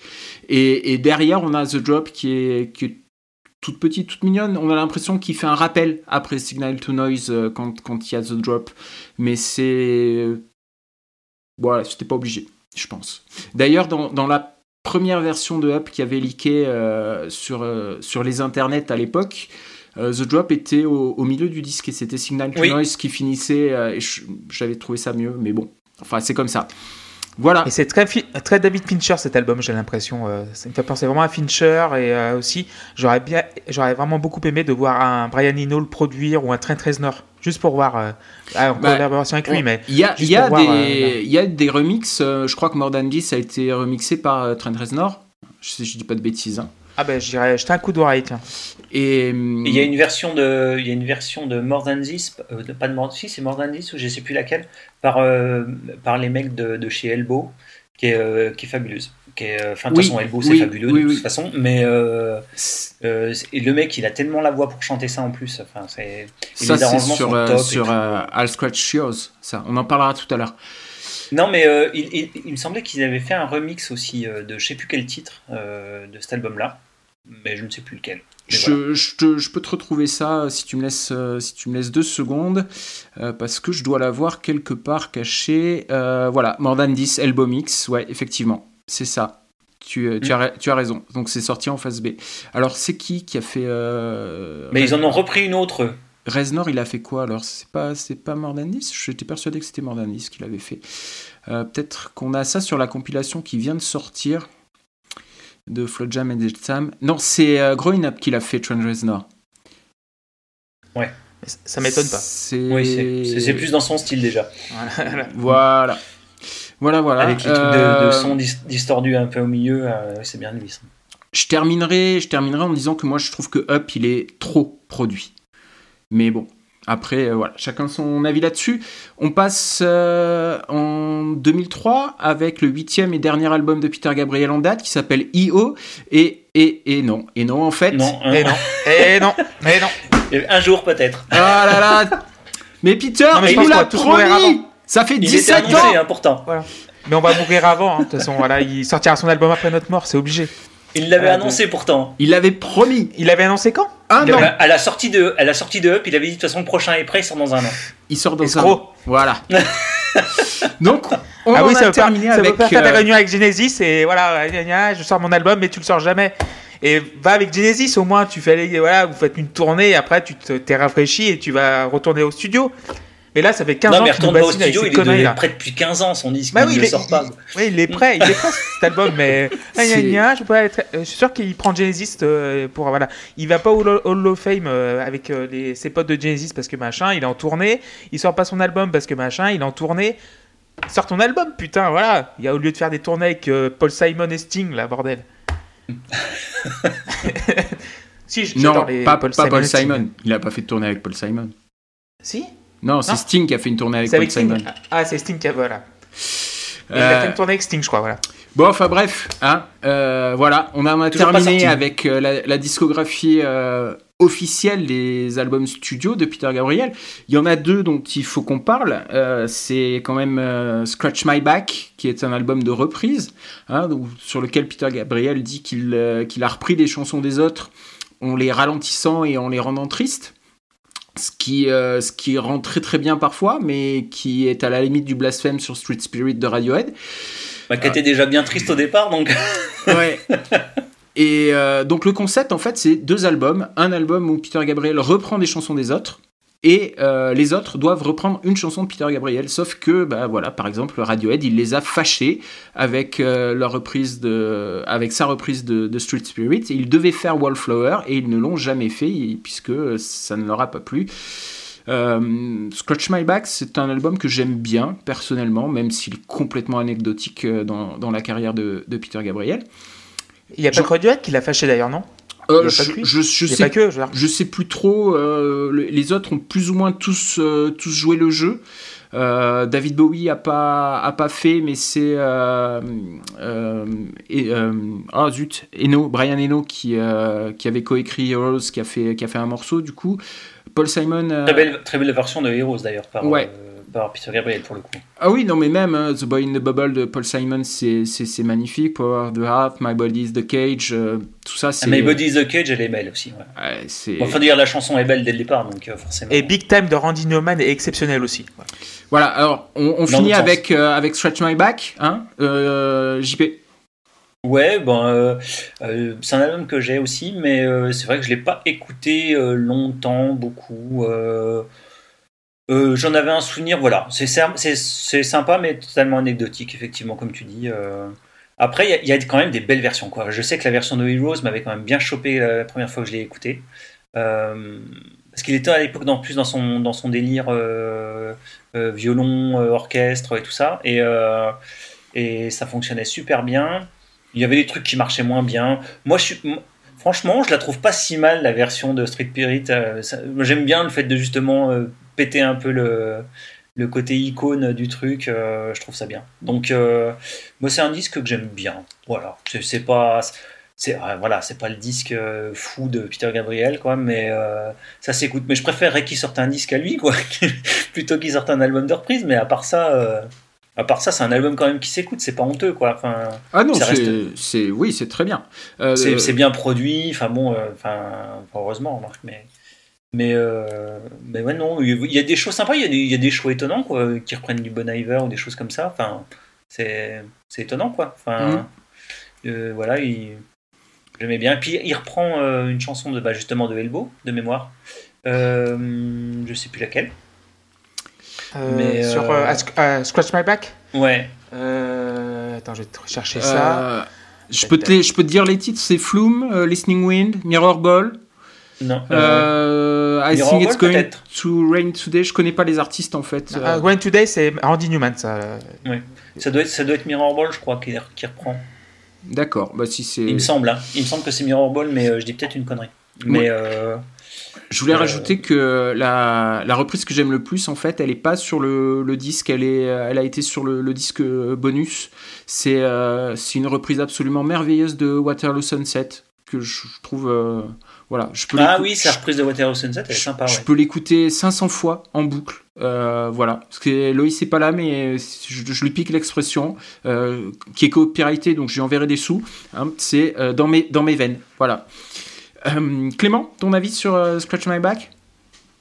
S1: Et, et derrière, on a The Drop qui est, qui toute petite, toute mignonne. On a l'impression qu'il fait un rappel après Signal to Noise euh, quand, quand il y a The Drop. Mais c'est. Voilà, c'était pas obligé, je pense. D'ailleurs, dans, dans la première version de Up qui avait leaké euh, sur, euh, sur les internets à l'époque, euh, The Drop était au, au milieu du disque et c'était Signal to
S4: Oui.
S1: Noise qui finissait. euh, et j'avais trouvé ça mieux, mais bon. Enfin, c'est comme ça. Voilà.
S3: Et c'est très, David Fincher cet album, j'ai l'impression. euh, ça me fait penser vraiment à Fincher et euh, aussi, j'aurais bien, j'aurais vraiment beaucoup aimé de voir un Brian Eno le produire ou un Trent Reznor, juste pour voir euh, en
S1: Bah,
S3: collaboration avec lui. Mais
S1: Il y a, y
S3: voir,
S1: des,
S3: euh,
S1: il y a des remixes. euh, je crois que More Than This a été remixé par euh, Trent Reznor. Je, sais- je dis pas de bêtises. hein.
S3: Ah ben, j'irais jeter un coup d'oreille, tiens.
S1: Et hum,
S4: Il y a une version de, il y a une version de More Than This, euh, de- pas de More, si c'est More Than This ou je sais plus laquelle, par euh, par les mecs de, de chez Elbow, qui est euh, qui est fabuleuse. Qui est, euh, enfin de
S1: Oui,
S4: toute façon Elbow c'est
S1: oui,
S4: fabuleux
S1: oui,
S4: de
S1: oui.
S4: toute façon, mais euh, euh, et le mec il a tellement la voix pour chanter ça en plus. Enfin c'est
S1: ça c'est
S4: arrangements
S1: sur, euh, sur euh, I'll Scratch Yours. Ça, on en parlera tout à l'heure.
S4: Non, mais euh, il, il- il me semblait qu'ils avaient fait un remix aussi euh, de je sais plus quel titre euh, de cet album-là, mais je ne sais plus lequel.
S1: Je,
S4: voilà.
S1: je te- je peux te retrouver ça euh, si tu me laisses, euh, si tu me laisses deux secondes, euh, parce que je dois l'avoir quelque part caché. Euh, voilà, More Than This, Elbow Mix, ouais, effectivement, c'est ça. Tu, euh, tu, as, ra- tu as raison. Donc c'est sorti en phase B. Alors c'est qui qui a fait euh,
S4: Mais ils en ont repris une autre.
S1: Reznor, il a fait quoi alors? C'est pas, c'est pas This? J'étais persuadé que c'était This qu'il avait fait. Peut-être qu'on a ça sur la compilation qui vient de sortir de Flood Jam et Sam. Non, c'est euh, Growing Up qu'il a fait, Trent Reznor.
S3: Mais ça- m'étonne pas.
S1: C'est
S4: Oui, plus dans son style déjà.
S3: Voilà.
S1: Voilà. Voilà, voilà.
S4: Avec les trucs de,
S1: Euh,
S4: de son dis- distordus un peu au milieu, euh, c'est bien lui. ça.
S1: Je terminerai, je terminerai en disant que moi je trouve que Up il est trop produit. Mais bon, après euh, voilà, chacun son avis là-dessus. On passe euh, en 2003 avec le huitième et dernier album de Peter Gabriel en date qui s'appelle I.O. Et, et, et non, et non en fait.
S4: Non, hein.
S3: Et non, et non, et non.
S4: Et Un jour peut-être.
S1: Ah là là Mais Peter,
S3: Non, mais je
S1: il nous l'a promis. Ça fait
S4: Il était
S1: 17
S4: annoncé,
S1: ans
S4: hein, pourtant.
S3: Mais on va mourir avant, hein, de toute façon. Voilà, il sortira son album après notre mort, c'est obligé.
S4: Il l'avait
S3: Ah,
S4: annoncé pourtant.
S1: Il l'avait promis
S3: Il avait annoncé quand
S1: Un
S3: Il
S1: an
S3: avait-
S4: À la sortie de, à la sortie de Up, il avait dit de toute façon le prochain est prêt, il sort dans un an.
S1: Il sort dans un an. Voilà. Donc, on
S3: ah oui, ça
S1: a
S3: veut, pas,
S1: terminé
S3: ça
S1: avec.
S3: veut pas faire
S1: euh,
S3: des réunions avec Genesis et voilà, je sors mon album mais tu le sors jamais. Et va avec Genesis au moins, tu fais aller- voilà, vous faites une tournée et après tu te- t'es rafraîchi et tu vas retourner au studio. Mais là, ça fait 15
S4: Non,
S3: ans qu'il nous bassine avec
S4: studio,
S3: ces
S4: il est,
S3: conneries
S4: de-
S3: là.
S4: prêt depuis 15 ans, son disque,
S3: Bah
S4: il
S3: oui, il
S4: le
S3: est,
S4: sort pas.
S3: il- oui, il est prêt, il est prêt cet album, mais gna, gna,
S1: C'est-
S3: gna, je, peux pas être- je suis sûr qu'il prend Genesis euh, pour voilà, il va pas au Hall of Fame euh, avec euh, les, ses potes de Genesis parce que machin, il est en tournée, il sort pas son album parce que machin, il est en tournée. Sors ton album, putain, voilà. Il y a au lieu de faire des tournées avec euh, Paul Simon et Sting, là, bordel. si,
S1: Non,
S3: les
S1: pas pas Paul,
S3: et Sting.
S1: Simon. Il a pas fait de tournée avec Paul Simon.
S3: Si?
S1: Non, c'est. Sting qui a fait une tournée avec
S3: avec Sting.
S1: Simon.
S3: Ah, c'est Sting qui a, voilà. Il
S1: Euh,
S3: a fait une tournée avec Sting, je crois, voilà.
S1: Bon, enfin bref, hein, euh, voilà, on a terminé avec euh, la, la discographie euh, officielle des albums studio de Peter Gabriel. Il y en a deux dont il faut qu'on parle. Euh, c'est quand même euh, Scratch My Back, qui est un album de reprise, hein, sur lequel Peter Gabriel dit qu'il euh, qu'il a repris des chansons des autres en les ralentissant et en les rendant tristes. Ce qui, euh, ce qui rend très très bien parfois, mais qui est à la limite du blasphème sur Street Spirit de Radiohead.
S4: Bah, qui était déjà bien triste au départ, donc.
S1: Ouais. Et euh, donc le concept en fait c'est deux albums, un album où Peter Gabriel reprend des chansons des autres et euh, les autres doivent reprendre une chanson de Peter Gabriel. Sauf que bah voilà par exemple Radiohead il les a fâchés avec euh, leur reprise de, avec sa reprise de, de Street Spirit. Ils devaient faire Wallflower et ils ne l'ont jamais fait puisque ça ne leur a pas plu. Euh, Scratch My Back, c'est un album que j'aime bien personnellement, même s'il est complètement anecdotique dans, dans la carrière de, de Peter Gabriel.
S3: Il y a pas que Radiohead qui l'a fâché d'ailleurs, non?
S1: Euh, je, sais,
S3: pas que, je veux dire.
S1: je sais plus trop. euh, le- les autres ont plus ou moins tous, euh, tous joué le jeu. Euh, David Bowie a pas a pas fait, mais c'est euh, euh, et, euh, ah zut, Eno, Brian Eno qui euh, qui avait coécrit Heroes, qui a fait qui a fait un morceau du coup. Paul Simon. euh,
S4: Très belle, très belle version de Heroes d'ailleurs par,
S1: Ouais.
S4: Euh, par Peter Gabriel pour le coup.
S1: Ah oui, non, mais même hein, The Boy in the Bubble de Paul Simon, c'est magnifique. Power of the Heart, My Body is the Cage, euh, tout ça, c'est.
S4: My Body is the Cage, elle est belle aussi. Ouais.
S1: Ouais, c'est-
S4: Bon, enfin, dire la chanson est belle dès le départ, donc euh, forcément.
S3: Et Big Time de Randy Newman est exceptionnel aussi. Voilà.
S1: Voilà, alors on, finit avec, euh, avec Stretch My Back, hein, euh, JP.
S4: Ouais, bon, euh, euh, c'est un album que j'ai aussi, mais euh, c'est vrai que je l'ai pas écouté euh, longtemps, beaucoup. Euh, J'en avais un souvenir, voilà. C'est sympa, mais totalement anecdotique, effectivement, comme tu dis. euh. Après, il y a- quand même des belles versions, quoi. Je sais que la version de Heroes m'avait quand même bien chopé la, première fois que je l'ai écouté. Euh, parce qu'il était à l'époque en plus dans son, dans son délire violon, orchestre et tout ça. Et, et ça fonctionnait super bien. Il y avait des trucs qui marchaient moins bien. Moi, je suis, franchement, je la trouve pas si mal la version de Street moi, J'aime bien le fait de justement péter un peu le, le côté icône du truc. euh, je trouve ça bien. Donc, euh, moi, c'est un disque que j'aime bien. Voilà, c'est pas. C'est euh, voilà, c'est pas le disque euh, fou de Peter Gabriel, quoi, mais ça s'écoute. Mais je préférerais qu'il sorte un disque à lui, quoi, plutôt qu'il sorte un album de reprise. Mais à part ça, à part ça, c'est un album quand même qui s'écoute. C'est pas honteux, quoi. Enfin,
S1: Ah non,
S4: reste-
S1: c'est- oui, c'est très bien. Euh,
S4: c'est c'est bien produit, enfin bon, euh, enfin heureusement, remarque, mais mais euh, mais ouais non, il y a des choses sympas, il y a des, il y a des choix étonnants quoi, qui reprennent du Bon Iver ou des choses comme ça. Enfin, c'est c'est étonnant quoi. Enfin,
S1: Mhm.
S4: euh, voilà, il j'aimais bien. Et puis il reprend euh, une chanson de bah, justement de Elbow de mémoire. Euh, je sais plus laquelle. Mais,
S3: Sur euh, euh, Scratch My Back?
S4: Ouais.
S3: Euh, Attends, je vais te rechercher ça.
S1: je, peux te, je peux te dire les titres c'est Flume, euh, Listening Wind, Mirror Ball.
S4: Non. euh,
S1: Euh, I
S4: Mirror
S1: think it's
S4: Ball,
S1: going to rain today. Je connais pas les artistes en fait.
S3: Ah,
S1: Euh,
S3: When Today, c'est Randy Newman, ça.
S4: ça doit être ça doit être Mirror Ball, je crois, qui, qui reprend.
S1: D'accord, bah si c'est.
S4: Il me semble, hein. il me semble que c'est Mirror Ball, mais euh, je dis peut-être une connerie. Mais
S1: Ouais.
S4: euh,
S1: Je voulais
S4: Euh,
S1: rajouter que la, la reprise que j'aime le plus, en fait, elle est pas sur le, le disque, elle, est, elle a été sur le, le disque bonus. C'est euh, une reprise absolument merveilleuse de Waterloo Sunset que je, je trouve. euh, voilà, je peux
S4: ah oui, sa reprise de Waterloo Sunset, elle est
S1: je,
S4: sympa.
S1: je
S4: ouais.
S1: peux l'écouter 500 fois en boucle. Euh, voilà, parce que Loïs n'est pas là, mais je, je lui pique l'expression euh, qui est copyrightée, donc je lui enverrai des sous. hein, c'est euh, dans, mes, dans mes veines. Voilà. Euh, Clément, ton avis sur euh, Scratch My Back?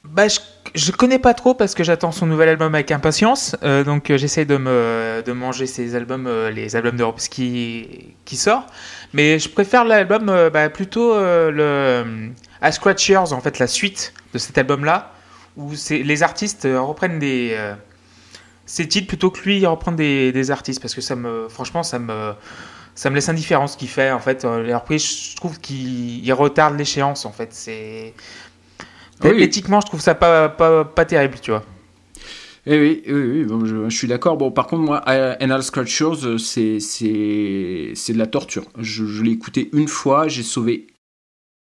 S3: Bah, je- je connais pas trop parce que j'attends son nouvel album avec impatience. euh, donc euh, j'essaie de manger ses albums, euh, les albums de Robs qui qui sort. Mais je préfère l'album euh, bah, plutôt le euh, A Scratch Years, en fait la suite de cet album-là, où c'est les artistes reprennent des ces titres plutôt que lui reprendre des, artistes parce que ça me franchement ça me ça me laisse indifférent ce qu'il fait en fait. Les reprises, je trouve qu'il il retarde l'échéance en fait. C'est
S1: Oui.
S3: éthiquement, je trouve ça pas, pas, pas terrible, tu vois.
S1: Eh oui, oui, oui, bon, je, je suis d'accord. Bon, par contre, moi, Anal Scratchers, c'est, c'est, c'est de la torture. Je, je l'ai écouté une fois, j'ai sauvé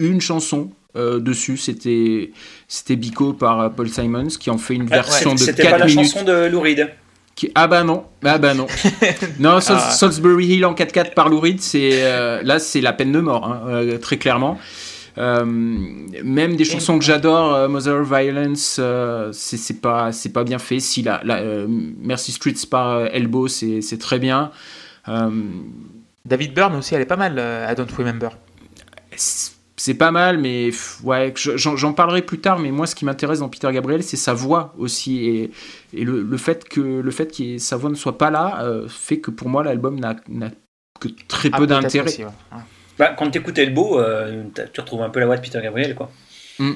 S1: une chanson euh, dessus. C'était, c'était Bico par euh, Paul Simons qui en fait une
S4: Ah,
S1: version de
S4: C'était
S1: 4
S4: pas la
S1: minutes.
S4: chanson de Lou Reed.
S1: Qui... Ah bah non, ah bah non. non, Sol-
S3: Ah.
S1: Salisbury Hill en 4-4 par Lou Reed, c'est euh, là c'est la peine de mort, hein, euh, très clairement. Euh, même des chansons que j'adore, euh, Mother of Violence, euh, c'est pas pas bien fait. Si la, la Mercy Streets par Elbow, c'est très bien.
S3: David Byrne aussi, elle est pas mal, I Don't Remember.
S1: c'est pas mal, mais ouais, je- j'en parlerai plus tard. Mais moi, ce qui m'intéresse dans Peter Gabriel, c'est sa voix aussi, et, et le, le fait que le fait que sa voix ne soit pas là euh, fait que pour moi, l'album n'a que très
S3: Ah,
S1: peu d'intérêt.
S3: ouais.
S4: Bah, quand t'écoutes Elbow, euh, tu retrouves un peu la voix de Peter Gabriel, quoi.
S1: Mm.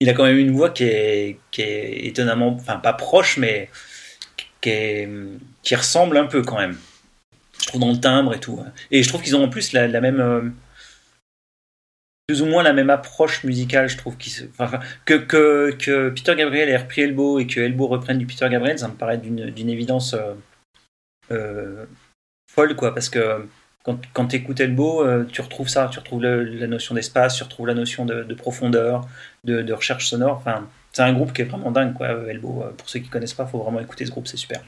S4: Il a quand même une voix qui est, qui est étonnamment, enfin pas proche, mais qui, est, qui ressemble un peu quand même. Je trouve dans le timbre et tout. Et je trouve qu'ils ont en plus la, la même, euh, plus ou moins la même approche musicale, je trouve, qui se- enfin, enfin, que, que, que Peter Gabriel ait repris Elbow et que Elbow reprenne du Peter Gabriel, ça me paraît d'une d'une évidence euh, euh, folle, quoi, parce que quand, quand tu écoutes Elbow, euh, tu retrouves ça, tu retrouves le- la notion d'espace, tu retrouves la notion de, de profondeur, de, de recherche sonore. Enfin, c'est un groupe qui est vraiment dingue, quoi, Elbow. Euh, Pour ceux qui connaissent pas, faut vraiment écouter ce groupe, c'est super.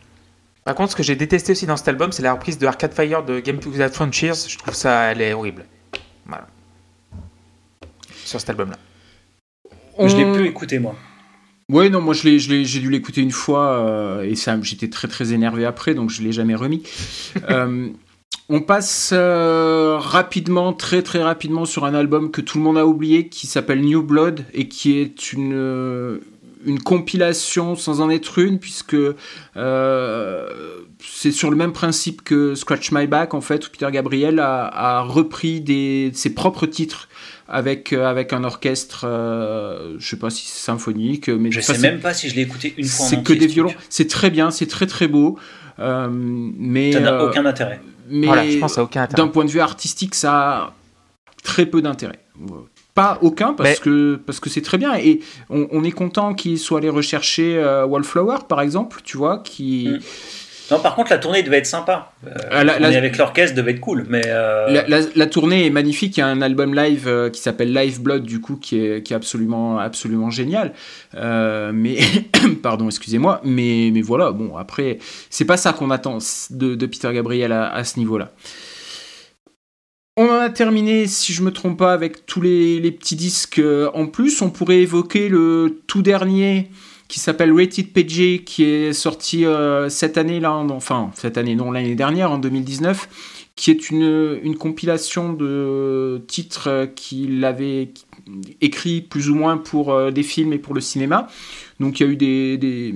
S3: Par contre, ce que j'ai détesté aussi dans cet album, c'est la reprise de Arcade Fire de Game Without Frontiers. Je trouve ça, elle est horrible. Voilà. Sur cet album-là.
S4: Je l'ai peu écouté, moi.
S1: Ouais, non, moi j'ai dû l'écouter une fois euh, et ça, j'étais très très énervé après, donc je l'ai jamais remis. Euh, on passe euh, rapidement, très très rapidement sur un album que tout le monde a oublié, qui s'appelle New Blood et qui est une euh, une compilation sans en être une, puisque euh, c'est sur le même principe que Scratch My Back en fait, où Peter Gabriel a, a repris des, ses propres titres avec avec un orchestre, euh, je sais pas si c'est symphonique, mais
S4: Je sais même pas si je l'ai écouté une fois
S1: c'est que des violons. C'est très bien, c'est très très beau. Euh, mais
S4: Ça n'a
S1: euh,
S4: aucun intérêt.
S1: Mais
S3: Voilà, je pense que ça n'a aucun intérêt.
S1: d'un point de vue artistique, ça a très peu d'intérêt. Pas aucun parce
S3: Mais-
S1: que parce que c'est très bien et on, on est content qu'il soit allé rechercher euh, Wallflower par exemple, tu vois, qui
S4: Mm. Non, par contre, la tournée devait être sympa. Euh,
S1: Ah, la-
S4: la avec l'orchestre devait être cool, mais. euh,
S1: La, tournée est magnifique. Il y a un album live euh, qui s'appelle Live Blood, du coup, qui est, qui est absolument, absolument génial. Mais, pardon, excusez-moi. Mais, mais voilà, bon, après, c'est pas ça qu'on attend de, de Peter Gabriel à, à ce niveau-là. On en a terminé, si je me trompe pas, avec tous les, les petits disques en plus. On pourrait évoquer le tout dernier qui s'appelle Rated PG, qui est sorti euh, cette année, là, en- enfin, cette année, non, l'année dernière, en 2019 qui est une, une compilation de titres euh, qu'il avait écrit plus ou moins pour euh, des films et pour le cinéma. Donc il y a eu des, des,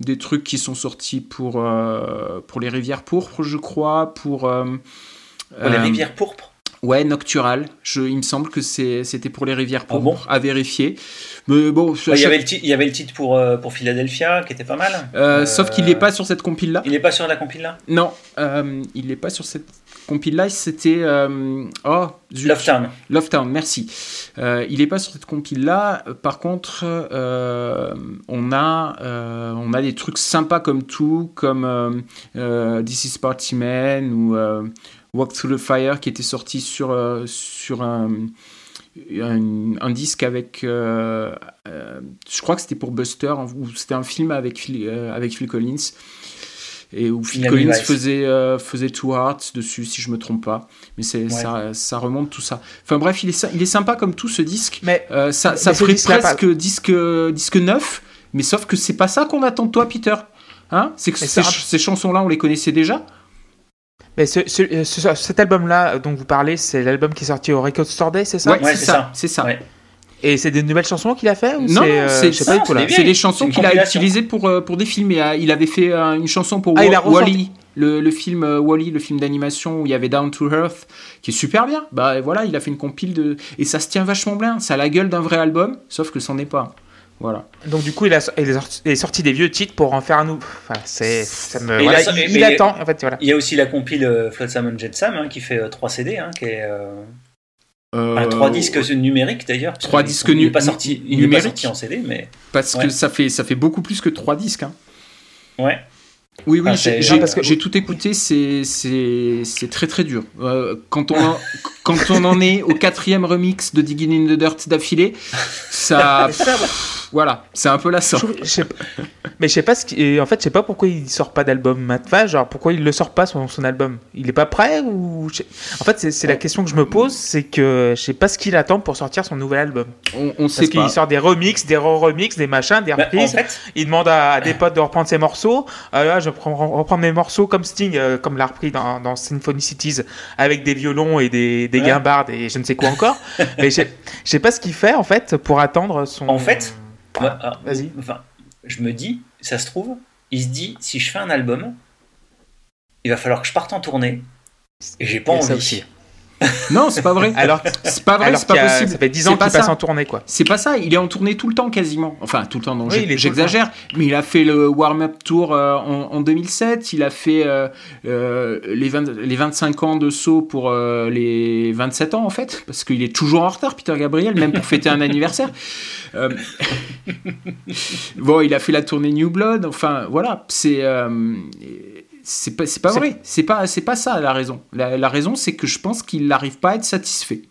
S1: des trucs qui sont sortis pour, euh, pour les rivières pourpres, je crois, pour...
S4: pour les rivières pourpres.
S1: Ouais, Noctural. Je, il me semble que c'était pour les rivières
S4: Ah
S1: pourpres, à vérifier. Mais bon,
S4: Ouais, Il y, avait le ti- il y avait le titre pour, euh, pour Philadelphia qui était pas mal.
S1: euh,
S4: Euh,
S1: sauf qu'il n'est pas sur cette compile-là.
S4: Il n'est pas sur la compile là
S1: Non, il n'est pas sur cette compile-là. C'était... euh, oh, zut.
S4: Love Town.
S1: Love Town, merci. Il n'est pas sur cette compile-là. Euh, Par contre, on, a, on a des trucs sympas comme tout, comme This is Party Man ou Walk Through the Fire qui était sorti sur, euh, sur un, un, un disque avec. euh, euh, je crois que c'était pour Buster, hein, ou c'était un film avec Phil, avec Phil Collins. Et où Phil Collins faisait, faisait Two Hearts dessus, si je me trompe pas. Mais c'est, ça, ça remonte tout ça. Enfin bref, il est, il est sympa comme tout ce disque.
S3: Mais
S1: ça
S3: Mais
S1: ça
S3: ce
S1: ferait presque disque, disque neuf, mais sauf que c'est pas ça qu'on attend de toi, Peter. Hein? C'est que
S3: Mais
S1: ces,
S3: ça-
S1: ch- ces chansons-là, on les connaissait déjà?
S3: Mais ce- ce- euh, ce- cet album-là dont vous parlez, c'est l'album qui est sorti au Record Store Day, c'est ça
S1: ouais,
S4: Ouais,
S1: c'est ça. C'est ça.
S4: Ouais.
S3: Et c'est des nouvelles chansons qu'il a fait ou
S1: Non,
S3: c'est, euh,
S1: des chansons qu'il a utilisées pour, euh, pour des films. Et, euh, il avait fait euh, une chanson pour
S3: Ah,
S1: Wa-. Wally, le, le film euh, Wally, le film d'animation où il y avait Down to Earth, qui est super bien. Bah voilà, il a fait une compile de. Et ça se tient vachement bien. Ça a la gueule d'un vrai album, sauf que c'en est pas. Voilà.
S3: Donc du coup, il a, il est sorti, il est sorti des vieux titres pour en faire un nouveau. Enfin, c'est, ça me, voilà,
S4: il a-
S3: il,
S4: mais-
S3: il attend en fait, voilà.
S4: Il y a aussi la compile euh, Flotsam and Jetsam hein, qui fait 3 CD, hein, qui est euh,
S1: Euh,
S4: enfin, 3 disques numériques d'ailleurs. parce
S1: trois
S4: qu'ils
S1: disques
S4: sont- Il
S1: nu-
S4: n'est pas sorti, il n'est pas
S1: numériques.
S4: sorti en CD, mais
S1: Parce
S4: Ouais.
S1: que ça fait, ça fait beaucoup plus que trois disques. hein.
S4: ouais.
S1: Oui, oui,
S4: Ah,
S1: j'ai
S4: c'est-
S1: j'ai-
S3: Non, parce que-
S1: j'ai tout écouté, c'est c'est- c'est très très dur. Euh, quand, on en, quand on en est au quatrième remix de Digging in the Dirt d'affilée, ça. voilà, c'est un peu la
S3: Je
S1: sorte.
S3: trouve- je sais pas- mais je sais pas ce qui, en fait, je sais pas pourquoi il sort pas d'album maintenant. Genre, pourquoi il le sort pas son, son album? Il est pas prêt ou En fait, c'est la question que je me pose, c'est que je sais pas ce qu'il attend pour sortir son nouvel album.
S1: On, on sait
S3: Parce qu'il sort des remixes, des re-remixes, des machins, des
S4: Bah, en
S3: reprises.
S4: fait,
S3: Il demande à, à des potes de reprendre ses morceaux. Euh, là, je prends, reprends mes morceaux comme Sting, euh, comme l'a repris dans, dans Symphony Cities, avec des violons et des, des
S4: Ouais.
S3: guimbardes et je ne sais quoi encore. Mais je sais- je sais pas ce qu'il fait en fait pour attendre son.
S4: En fait, moi, ah,
S3: vas-y.
S4: Enfin, je me dis, ça se trouve, il se dit, si je fais un album, il va falloir que je parte en tournée. Et j'ai pas
S3: a ça
S4: envie.
S3: aussi.
S1: Non, c'est pas vrai.
S3: Alors,
S1: C'est pas vrai, c'est pas
S3: a-
S1: possible.
S3: ça fait 10
S1: C'est
S3: ans qu'il passe
S1: ça.
S3: en tournée quoi.
S1: C'est pas ça, il est en tournée tout le temps quasiment. Enfin, tout le temps, non,
S3: Oui,
S1: j'exagère. Mais il a fait le warm-up tour euh, en, en 2007, il a fait euh, euh, les, 20 les 25 ans de saut pour euh, les 27 ans en fait, parce qu'il est toujours en retard, Peter Gabriel, même pour fêter un anniversaire. Euh, bon, il a fait la tournée New Blood, enfin voilà, c'est. C'est pas, c'est pas vrai, c'est pas, c'est pas ça la raison. La, la raison, c'est que je pense qu'il n'arrive pas à être satisfait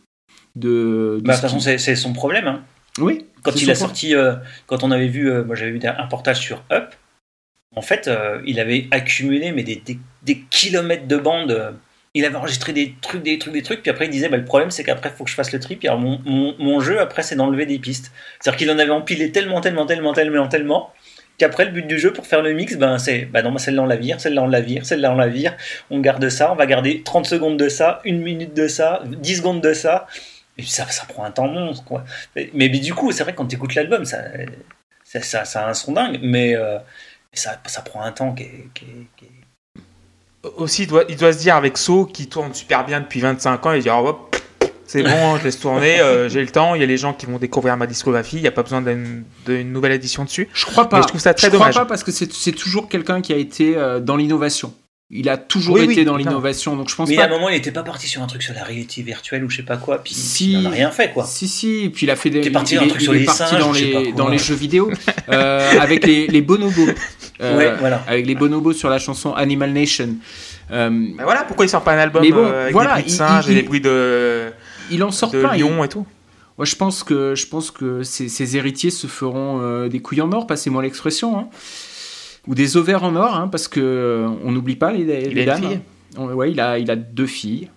S1: de. de
S4: Bah,
S1: ce
S4: façon, c'est c'est son problème. hein.
S1: oui.
S4: Quand il a
S1: point.
S4: sorti, euh, quand on avait vu, euh, moi j'avais vu un portage sur Up, en fait, euh, il avait accumulé mais des, des, des kilomètres de bandes. il avait enregistré des trucs, des trucs, des trucs, puis après il disait bah, le problème c'est qu'après il faut que je fasse le trip. Et alors mon, mon, mon jeu après c'est d'enlever des pistes. C'est-à-dire qu'il en avait empilé tellement, tellement, tellement, tellement, tellement qu'après le but du jeu pour faire le mix, ben c'est bah non, celle-là on la vire, celle-là on la vire, celle-là on la vire, on garde ça, on va garder 30 secondes de ça, une minute de ça, 10 secondes de ça. Et ça, ça prend un temps monstre, quoi. Mais, du coup, c'est vrai quand tu écoutes l'album, ça, ça, ça, a un son dingue, mais euh, ça, ça prend un temps qui est.
S3: Aussi, il doit, se dire avec So qui tourne super bien depuis 25 ans, il dire hop, c'est bon, je laisse tourner, euh, j'ai le temps, il y a les gens qui vont découvrir ma discographie, il n'y a pas besoin d'une nouvelle édition dessus.
S1: Je crois pas.
S3: Mais je trouve ça très
S1: je
S3: dommage.
S1: crois pas parce que c'est toujours quelqu'un qui a été euh, dans l'innovation. Il a toujours
S3: Oui,
S1: été
S3: oui,
S1: dans l'innovation, donc je pense
S4: Mais à un moment, il était pas parti sur un truc sur la réalité virtuelle ou je sais pas quoi, puis,
S1: Si.
S4: il en a rien fait, quoi.
S1: Si si, puis il a fait des.
S4: T'es parti
S1: il,
S4: dans un
S1: est-
S4: truc
S1: il
S4: sur
S1: est
S4: les
S1: parti
S4: singes,
S1: dans les
S4: pas quoi.
S1: dans les jeux vidéo euh, avec les, les bonobos. Euh,
S4: ouais, voilà.
S1: Avec les bonobos sur la chanson Animal Nation. Euh,
S3: voilà, pourquoi il sort pas un album
S1: Mais bon,
S3: euh, avec
S1: voilà,
S3: des bruits de
S1: il-
S3: singes
S1: il-
S3: et des
S1: il-
S3: bruits de,
S1: il en sort
S3: de
S1: plein. il-
S3: lions et tout
S1: Moi, je pense que je pense que ses, ses héritiers se feront euh, des couilles en or, passez-moi l'expression, hein. ou des ovaires en or, hein, parce que euh, on n'oublie pas les, les
S3: Il a une
S1: dames.
S3: fille.
S1: On- ouais, il a il a deux filles.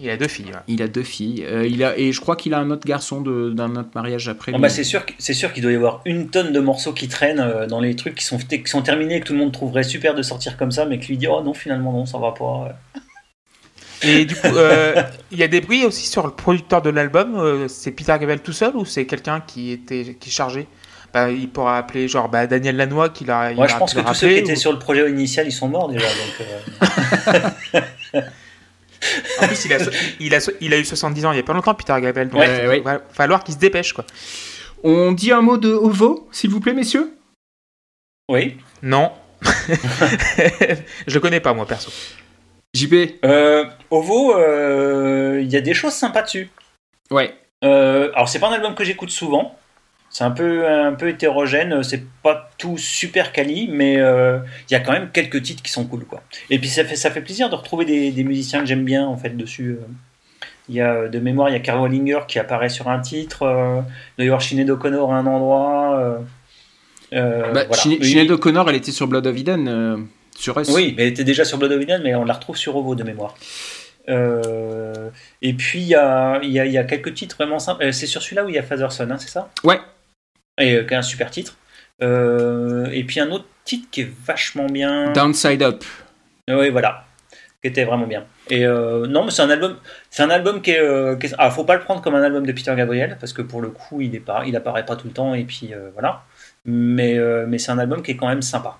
S3: Il a deux filles. ouais.
S1: Il a deux filles. Euh, il a et je crois qu'il a un autre garçon de- d'un autre mariage après.
S4: Bon,
S1: lui.
S4: bah, c'est sûr, c'est sûr qu'il doit y avoir une tonne de morceaux qui traînent euh, dans les trucs qui sont, qui sont terminés, que tout le monde trouverait super de sortir comme ça, mais que lui dit oh non, finalement non, ça va pas.
S3: Et du coup, euh, il y a des bruits aussi sur le producteur de l'album. euh, c'est Peter Gabriel tout seul ou c'est quelqu'un qui était qui est chargé? Bah, Il pourra appeler genre bah, Daniel Lanois qui l'a.
S4: Moi, je pense que tous ceux qui étaient
S3: ou-
S4: sur le projet initial, ils sont morts déjà. Donc, euh,
S3: En plus, il a, il, a, il a eu 70 ans il y a pas longtemps, Peter Gabriel. Donc,
S1: Ouais, ouais.
S3: il va falloir qu'il se dépêche quoi.
S1: On dit un mot de Ovo, s'il vous plaît, messieurs?
S4: Oui.
S3: Non. je le connais pas moi perso.
S1: JP.
S4: Euh, Ovo, euh, il y a des choses sympas dessus.
S1: Ouais.
S4: Euh, alors c'est pas un album que j'écoute souvent. C'est un peu un peu hétérogène. C'est pas tout super quali, mais euh, il y a quand même quelques titres qui sont cool quoi. Et puis ça fait ça fait plaisir de retrouver des, des musiciens que j'aime bien en fait dessus. Il y a de mémoire, il y a Carl Wallinger qui apparaît sur un titre. Euh, doit y avoir Sinead O'Connor à un endroit. euh, euh,
S1: Bah,
S4: voilà.
S1: Sinead-
S4: Oui,
S1: Sinead O'Connor, elle était sur Blood of Eden, sur.
S4: Oui, mais elle était déjà sur Blood of Eden, mais on la retrouve sur Ovo de mémoire. Euh, et puis il y y, a, il y a quelques titres vraiment simples. Euh, C'est sur celui-là où il y a Fatherson, hein, c'est ça?
S1: Ouais.
S4: Et euh, qui est un super titre. Euh, et puis un autre titre qui est vachement bien.
S1: Downside Up.
S4: Oui, voilà. qui était vraiment bien. Et non, mais c'est un album, c'est un album qui est, qui est- ah, faut pas le prendre comme un album de Peter Gabriel parce que pour le coup, il est pas, il apparaît pas tout le temps et puis voilà. Mais mais c'est un album qui est quand même sympa.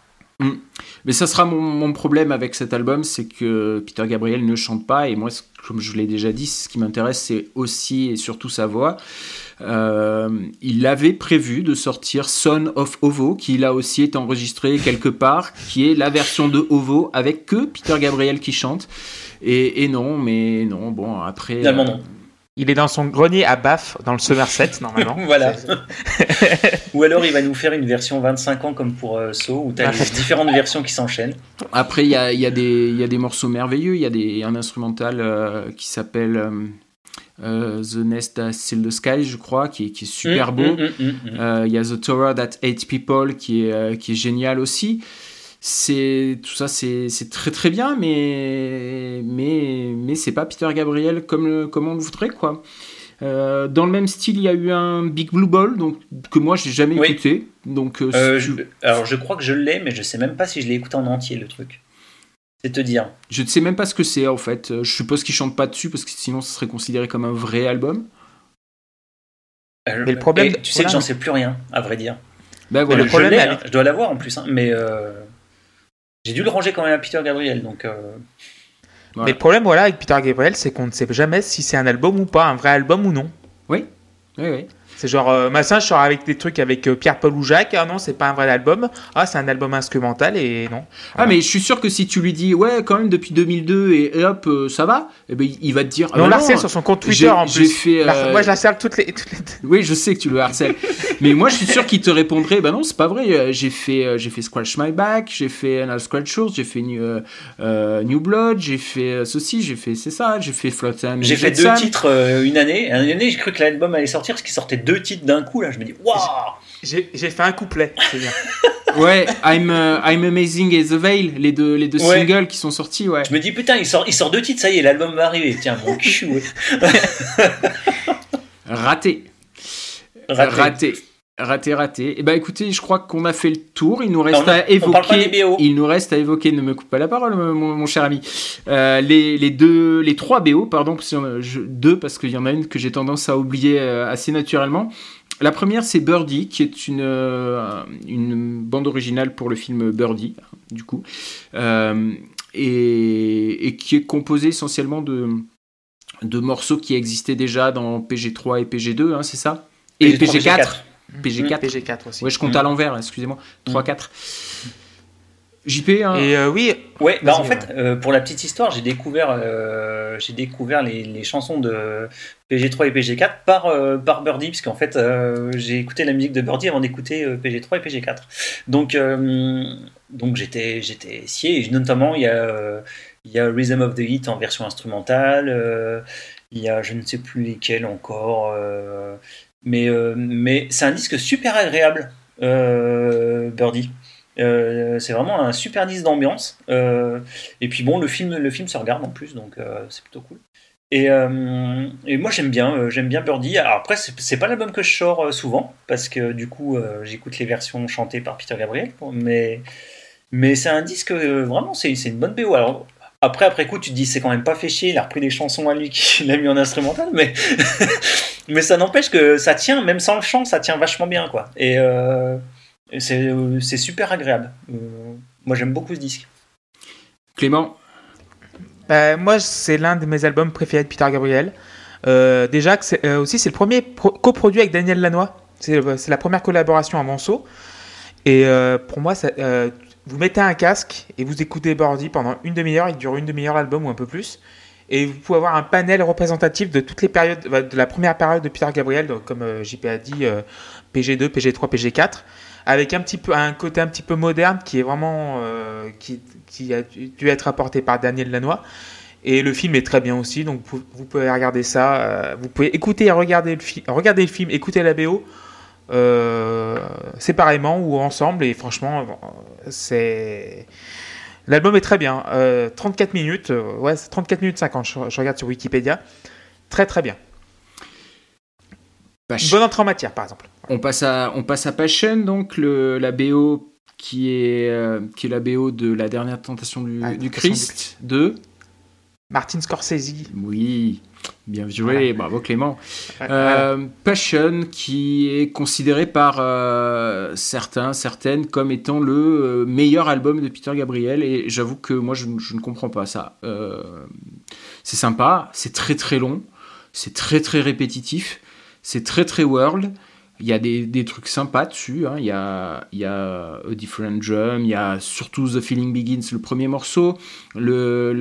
S1: Mais ça sera mon, mon problème avec cet album, c'est que Peter Gabriel ne chante pas, et moi, comme je l'ai déjà dit, ce qui m'intéresse, c'est aussi et surtout sa voix. Euh, il avait prévu de sortir Son of Ovo, qui là aussi est enregistré quelque part, qui est la version de Ovo avec que Peter Gabriel qui chante. Et, et non, mais non, bon, après.
S4: Finalement,
S1: euh,
S4: non.
S3: Il est dans son grenier à Bath, dans le Somerset, normalement.
S4: Voilà. Ou alors il va nous faire une version 25 ans comme pour euh, So où tu as
S3: Ah.
S4: différentes versions qui s'enchaînent.
S1: Après, il y a, il y, a des- il y a des morceaux merveilleux. Il y a des, un instrumental euh, qui s'appelle euh, euh, The Nest That Still the Sky, je crois, qui, est- qui est super
S4: Mm,
S1: beau.
S4: mm, mm, mm, mm.
S1: Euh, Il y a The Tower That Hates People qui est, euh, qui est génial aussi. C'est tout ça, c'est c'est très très bien, mais mais mais c'est pas Peter Gabriel comme le- comme on le voudrait quoi. Euh, dans le même style, il y a eu un Big Blue Ball, donc que moi j'ai jamais
S4: Oui.
S1: écouté. Donc euh,
S4: Euh,
S1: si
S4: je- alors je crois que je l'ai, mais je sais même pas si je l'ai écouté en entier le truc. C'est te dire.
S1: je ne sais même pas ce que c'est en fait. Je suppose qu'il chante pas dessus parce que sinon ce serait considéré comme un vrai album.
S4: Euh,
S3: Mais le problème-
S4: et tu sais que j'en sais plus rien, à vrai dire.
S1: Ben voilà.
S3: le
S4: je
S3: problème
S4: l'ai,
S3: avec-
S4: hein, je dois l'avoir en plus, hein, mais euh, j'ai dû le ranger quand même à Peter Gabriel, donc euh,
S1: Voilà.
S3: Mais le problème, voilà, avec Peter Gabriel, c'est qu'on ne sait jamais si c'est un album ou pas, un vrai album ou non.
S1: Oui, oui.
S3: C'est genre, euh, Massin, je sors avec des trucs avec euh, Pierre-Paul ou Jacques. Ah non, c'est pas un vrai album. Ah, c'est un album instrumental et non.
S1: Ah mais je suis sûr que si tu lui dis ouais quand même depuis 2002 et, et hop euh, ça va, eh ben il va te dire. ah
S3: Mais on
S1: bah
S3: l'harcèle
S1: non,
S3: sur son compte Twitter en plus.
S1: fait,
S3: La-
S1: euh,
S3: Moi, je l'harcèle toutes les. toutes les-
S1: Oui, je sais que tu le harcèles. mais moi, je suis sûr qu'il te répondrait, bah non, c'est pas vrai. euh, J'ai fait, euh, j'ai fait Scratch My Back, j'ai fait Anal Scratch Shows, j'ai fait New, euh, euh, New Blood, j'ai fait euh, ceci, j'ai fait c'est ça, j'ai fait Float and
S4: j'ai fait deux titres euh, une année. Une année, j'ai cru que l'album allait sortir parce qu'il sortait deux titres d'un coup. Là, je me dis waouh.
S3: J'ai fait un couplet. c'est bien.
S1: Ouais, I'm, euh, I'm Amazing et The Veil, les deux, les deux
S4: Ouais.
S1: singles qui sont sortis, ouais.
S4: Je me dis putain, il sort, il sort deux titres, ça y est, l'album va arriver. Tiens, mon cul. ouais.
S1: Raté.
S4: Raté.
S1: Raté. Raté, raté. Et bah écoutez, je crois qu'on a fait le tour. Il nous reste à évoquer.
S4: des BO.
S1: Il nous reste à évoquer. Ne me coupe pas la parole, mon, mon cher ami. Euh, les, les deux, les trois BO, pardon, parce je- deux parce qu'il y en a une que j'ai tendance à oublier euh, assez naturellement. La première, c'est Birdie, qui est une, euh, une bande originale pour le film Birdie, du coup, Euh, et, et qui est composée essentiellement de, de morceaux qui existaient déjà dans PG3 et PG2, hein, c'est ça? Et
S4: PG3,
S1: PG4. PG4.
S3: PG4 aussi.
S1: Ouais, je compte
S4: Mm.
S1: à l'envers, excusez-moi. 3, 4. JP, hein,
S3: Et euh, oui,
S4: Ouais, bah en fait, euh, pour la petite histoire, j'ai découvert, euh, j'ai découvert les, les chansons de PG3 et PG4 par, euh, par Birdie, parce qu'en fait, euh, j'ai écouté la musique de Birdie avant d'écouter euh, PG3 et PG4. Donc, euh, donc j'étais, j'étais scié, et notamment, il y, a, euh, il y a Rhythm of the Heat en version instrumentale, euh, il y a je ne sais plus lesquels encore, euh, mais, euh, mais c'est un disque super agréable, euh, Birdie. Euh, c'est vraiment un super disque d'ambiance. Et puis bon, le film, le film se regarde en plus, donc c'est plutôt cool. Et, et moi j'aime bien, j'aime bien Birdie. Alors après, c'est pas l'album que je sors souvent parce que du coup, j'écoute les versions chantées par Peter Gabriel. Mais mais c'est un disque vraiment, c'est une bonne BO. Alors après, après coup, tu te dis c'est quand même pas fait chier. Il a repris des chansons à lui qu'il a mis en instrumental, mais mais ça n'empêche que ça tient, même sans le chant, ça tient vachement bien quoi. Et euh, c'est euh, c'est super agréable. Euh, moi j'aime beaucoup ce disque.
S1: Clément?
S3: bah, moi, c'est l'un de mes albums préférés de Peter Gabriel. Euh, déjà, euh, aussi, c'est le premier pro- coproduit avec Daniel Lanois. C'est c'est la première collaboration à Monceau. Et euh, pour moi, ça, euh, vous mettez un casque et vous écoutez Birdie pendant une demi-heure. Il dure une demi-heure l'album ou un peu plus. Et vous pouvez avoir un panel représentatif de toutes les périodes, bah, de la première période de Peter Gabriel, donc, comme euh, JP a dit, euh, PG2, PG3, PG4, avec un petit peu un côté un petit peu moderne qui est vraiment euh, qui, a dû être apporté par Daniel Lanois. Et le film est très bien aussi, donc vous, pouvez regarder ça. euh, vous pouvez écouter et regarder le, fi- regarder le film, écouter la BO séparément ou ensemble. Et franchement, c'est. L'album est très bien. Euh, 34 minutes, euh, ouais, c'est 34 minutes 50, je, je regarde sur Wikipédia. Très très bien.
S1: Bah,
S3: bonne entrée en matière, par exemple.
S1: On passe à, on passe à Passion, donc le, la BO qui est, euh, qui est la BO de la dernière tentation du,
S3: Ah,
S1: du Christ de
S3: Martin Scorsese.
S1: Oui, bien joué, bravo Clément. Euh, Passion, qui est considéré par euh, certains, certaines, comme étant le euh, meilleur album de Peter Gabriel, et j'avoue que moi je, je ne comprends pas ça. Euh, c'est sympa, c'est très très long, c'est très très répétitif, c'est très très world. Il y a des, des trucs sympas dessus. hein. Il, y a, il y a A Different Drum, il y a surtout The Feeling Begins, le premier morceau. Le,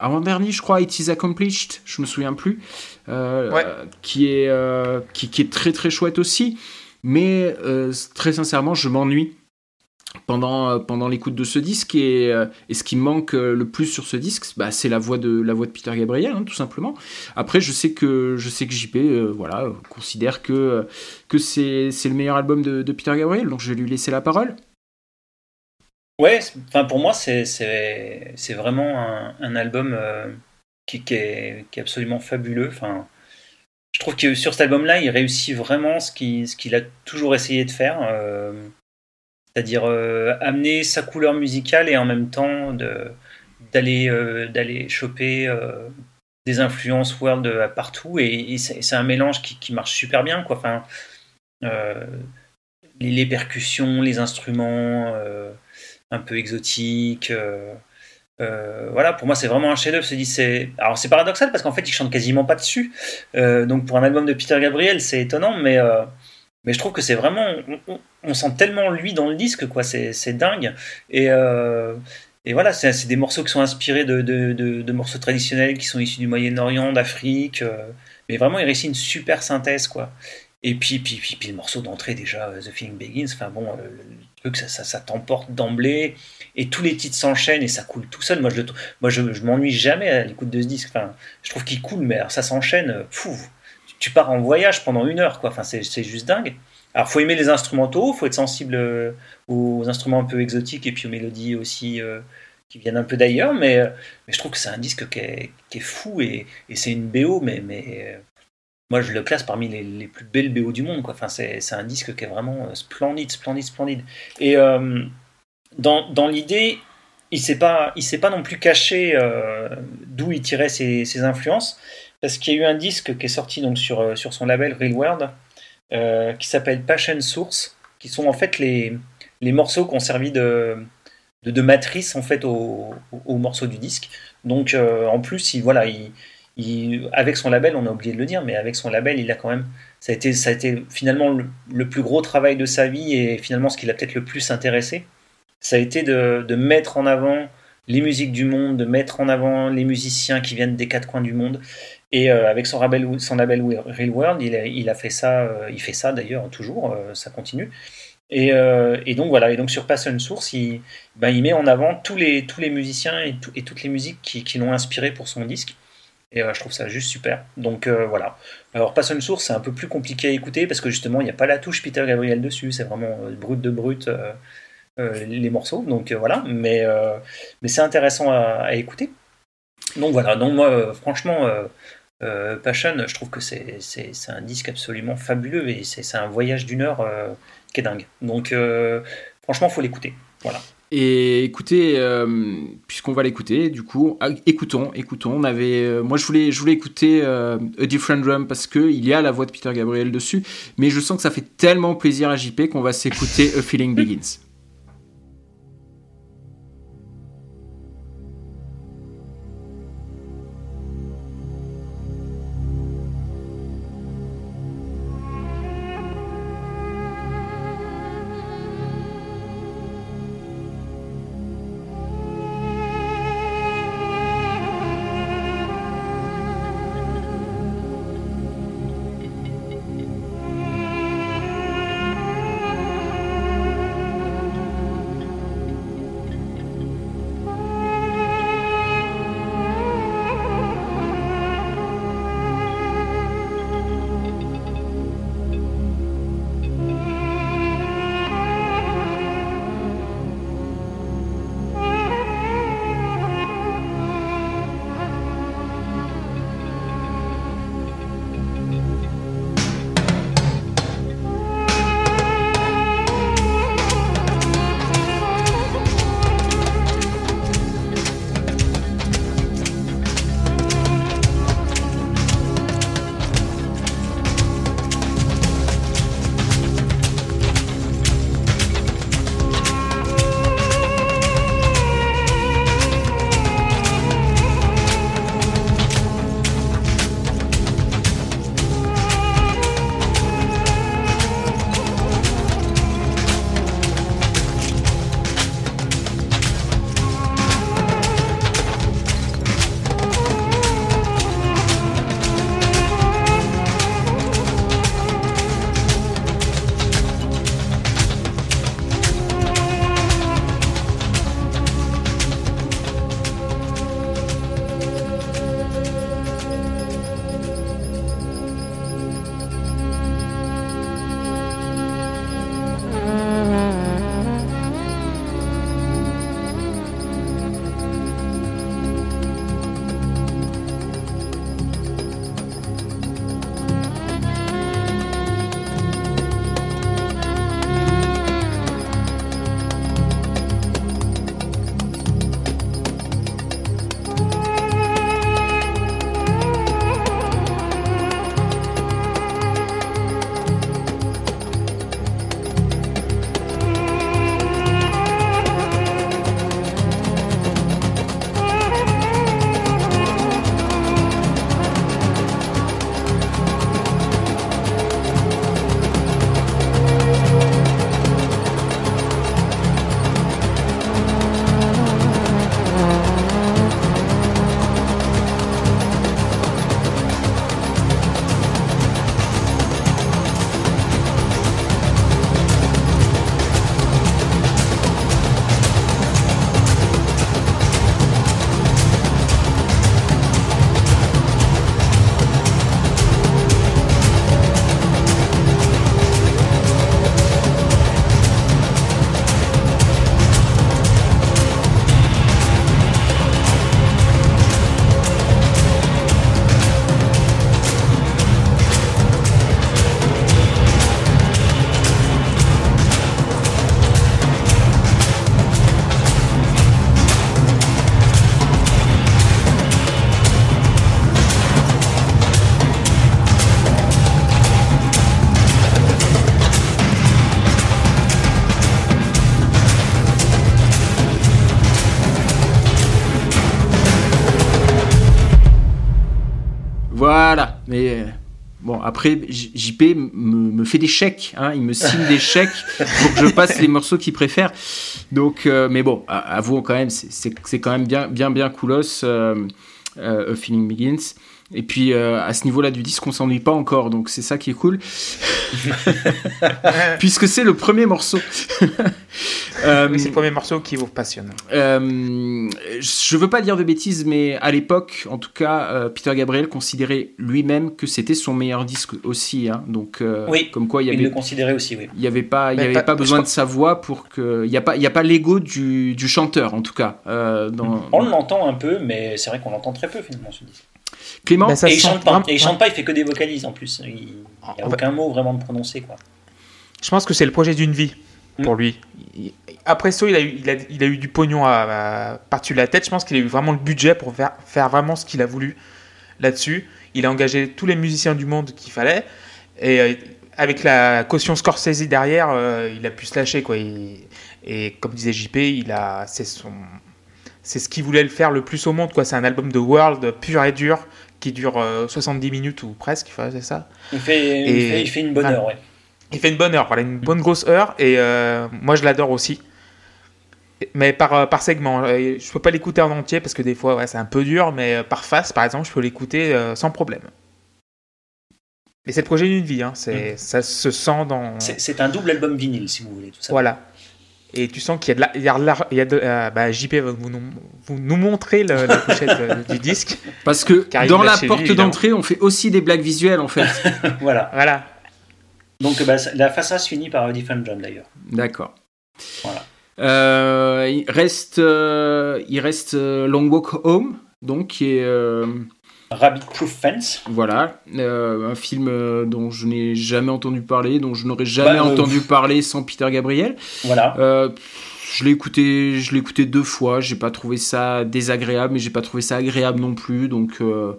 S1: l'avant, avant-dernier, je crois, It Is Accomplished, je me souviens plus, euh,
S3: Ouais.
S1: qui, est, euh, qui, qui est très très chouette aussi. Mais euh, très sincèrement, je m'ennuie pendant, pendant l'écoute de ce disque. Et, et ce qui me manque le plus sur ce disque, bah, c'est la voix de, la voix de Peter Gabriel, hein, tout simplement. Après, je sais que, je sais que JP voilà, considère que, que c'est, c'est le meilleur album de, de Peter Gabriel, donc je vais lui laisser la parole.
S4: Ouais, enfin pour moi c'est c'est vraiment un, un album euh, qui, est qui est absolument fabuleux. Enfin, je trouve que sur cet album-là, il réussit vraiment ce qu'il ce qu'il a toujours essayé de faire, euh, c'est-à-dire euh, amener sa couleur musicale et en même temps de d'aller d'aller choper des influences world partout et, et c'est un mélange qui, qui marche super bien quoi. Enfin, les percussions, les instruments. Un peu exotique. euh, euh, voilà, pour moi, c'est vraiment un chef-d'œuvre. C'est alors c'est paradoxal parce qu'en fait, il chante quasiment pas dessus. Euh, donc pour un album de Peter Gabriel, c'est étonnant, mais mais je trouve que c'est vraiment, on, sent tellement lui dans le disque, quoi. C'est dingue. Et et voilà, c'est des morceaux qui sont inspirés de, de, morceaux traditionnels qui sont issus du Moyen-Orient, d'Afrique. mais vraiment, il réussit une super synthèse, quoi. Et puis, puis, puis, puis le morceau d'entrée déjà, The Feeling Begins, enfin bon, truc, ça, t'emporte d'emblée, et tous les titres s'enchaînent et ça coule tout seul. Moi, je, moi, je, m'ennuie jamais à l'écoute de ce disque. Enfin, je trouve qu'il coule, mais alors ça s'enchaîne. euh, Fou, tu pars en voyage pendant une heure, quoi. Enfin, c'est juste dingue. Alors, faut aimer les instrumentaux, faut être sensible euh, aux instruments un peu exotiques et puis aux mélodies aussi euh, qui viennent un peu d'ailleurs, mais, je trouve que c'est un disque qui est, fou et, c'est une BO, mais, moi je le classe parmi les, plus belles BO du monde. Quoi. Enfin, c'est un disque qui est vraiment euh, splendide, splendide, splendide. Et euh, dans, dans l'idée, il s'est pas, pas non plus caché euh, d'où il tirait ses, influences, parce qu'il y a eu un disque qui est sorti donc sur, sur son label Real World, qui s'appelle Passion Source, qui sont en fait les, les morceaux qui ont servi de, de, matrice en fait au, au, au morceau du disque. Donc en plus, il, voilà, il, avec son label, on a oublié de le dire, mais avec son label, il a quand même, ça a été, ça a été finalement le, plus gros travail de sa vie et finalement ce qui l'a peut-être le plus intéressé, ça a été de, mettre en avant les musiques du monde, de mettre en avant les musiciens qui viennent des quatre coins du monde. Et euh, avec son label, son label Real World, il a, fait ça, euh, il fait ça d'ailleurs toujours, euh, ça continue. Et, donc voilà, et donc sur Passion Source, il, ben, il met en avant tous les, tous les musiciens et, tout, et toutes les musiques qui l'ont inspiré pour son disque. Et euh, je trouve ça juste super. Donc euh, voilà. Alors Passion Source, c'est un peu plus compliqué à écouter parce que justement, il n'y a pas la touche Peter Gabriel dessus, c'est vraiment euh, brut de brut les morceaux. Donc voilà, mais, mais c'est intéressant à, écouter. Donc voilà, donc moi, franchement, Passion, je trouve que c'est un disque absolument fabuleux et c'est un voyage d'une heure qui est dingue. Donc franchement, faut l'écouter. Voilà.
S1: Et écoutez, euh, puisqu'on va l'écouter, du coup, ah, écoutons, écoutons. On avait, euh, moi, je voulais, je voulais écouter euh, A Different Drum parce que il y a la voix de Peter Gabriel dessus, mais je sens que ça fait tellement plaisir à JP qu'on va s'écouter A Feeling Begins. Après, JP me, me fait des chèques, hein, il me signe des chèques pour que je passe les morceaux qu'il préfère. Donc, euh, mais bon, avouons quand même, c'est quand même bien, bien, bien coolos, euh, euh, A Feeling Begins. Et puis, euh, à ce niveau-là du disque, on s'ennuie pas encore, donc c'est ça qui est cool, puisque c'est le premier morceau. Euh,
S3: Oui, c'est le premier morceau qui vous passionne.
S1: euh, je veux pas dire de bêtises, mais à l'époque, en tout cas, euh, Peter Gabriel considérait lui-même que c'était son meilleur disque aussi. hein. donc, euh,
S4: Oui,
S1: comme quoi il y
S4: Il le considérait aussi, oui.
S1: il y avait pas, il y avait
S3: pas-
S1: besoin
S3: crois-
S1: de sa voix pour que, il y a pas, il y a pas l'ego du, du chanteur en tout cas. euh, dans...
S4: On l'entend un peu, mais c'est vrai qu'on l'entend très peu finalement ce disque.
S1: Clément,
S3: Bah, ça
S4: et il chante pas. Et il chante pas, il fait que des vocalises en plus. Il n'y a
S3: va-
S4: aucun mot vraiment de prononcé quoi.
S3: Je pense que c'est le projet d'une vie pour
S4: Mm.
S3: lui. Il- Après ça, il a, eu, il, a, il a eu du pognon à, à par-dessus la tête. Je pense qu'il a eu vraiment le budget pour faire, faire vraiment ce qu'il a voulu là-dessus. Il a engagé tous les musiciens du monde qu'il fallait. Et euh, avec la caution Scorsese derrière, euh, il a pu se lâcher. Quoi. Il- et comme disait JP, il a, c'est, son, c'est ce qu'il voulait le faire le plus au monde. Quoi. C'est un album de world pur et dur qui dure euh, 70 minutes ou presque. C'est ça.
S4: Il fait, il
S3: Et-
S4: fait, il fait une bonne heure, ouais.
S3: Il fait une bonne heure, voilà, une bonne grosse heure, et euh, moi je l'adore aussi. Mais par, euh, par segment, Euh, je peux pas l'écouter en entier parce que des fois ouais, c'est un peu dur, mais euh, par face par exemple, je peux l'écouter euh, sans problème. Et c'est le projet d'une vie, hein, c'est, ça se sent dans.
S4: C'est un double album vinyle si vous voulez tout ça.
S3: Voilà. Et tu sens qu'il y a de la. Il y a de la- il y a de- euh, bah, JP va vous nous, vous nous montrer le- la pochette euh, du disque.
S1: parce que dans
S3: l'a lui,
S1: porte d'entrée, on fait aussi des blagues visuelles en fait.
S4: Voilà.
S3: Voilà.
S4: Donc bah, la façade se finit par Different Jump d'ailleurs.
S1: D'accord.
S4: Voilà.
S1: Euh, il reste, euh, il reste euh, Long Walk Home, donc qui est euh,
S4: Rabbit Proof Fence.
S1: Voilà, euh, un film euh, dont je n'ai jamais entendu parler, dont je n'aurais jamais
S4: Bah, euh,
S1: entendu parler sans Peter Gabriel.
S4: Voilà.
S1: Euh, je l'ai écouté, je l'ai écouté deux fois. J'ai pas trouvé ça désagréable, mais j'ai pas trouvé ça agréable non plus. Donc, euh,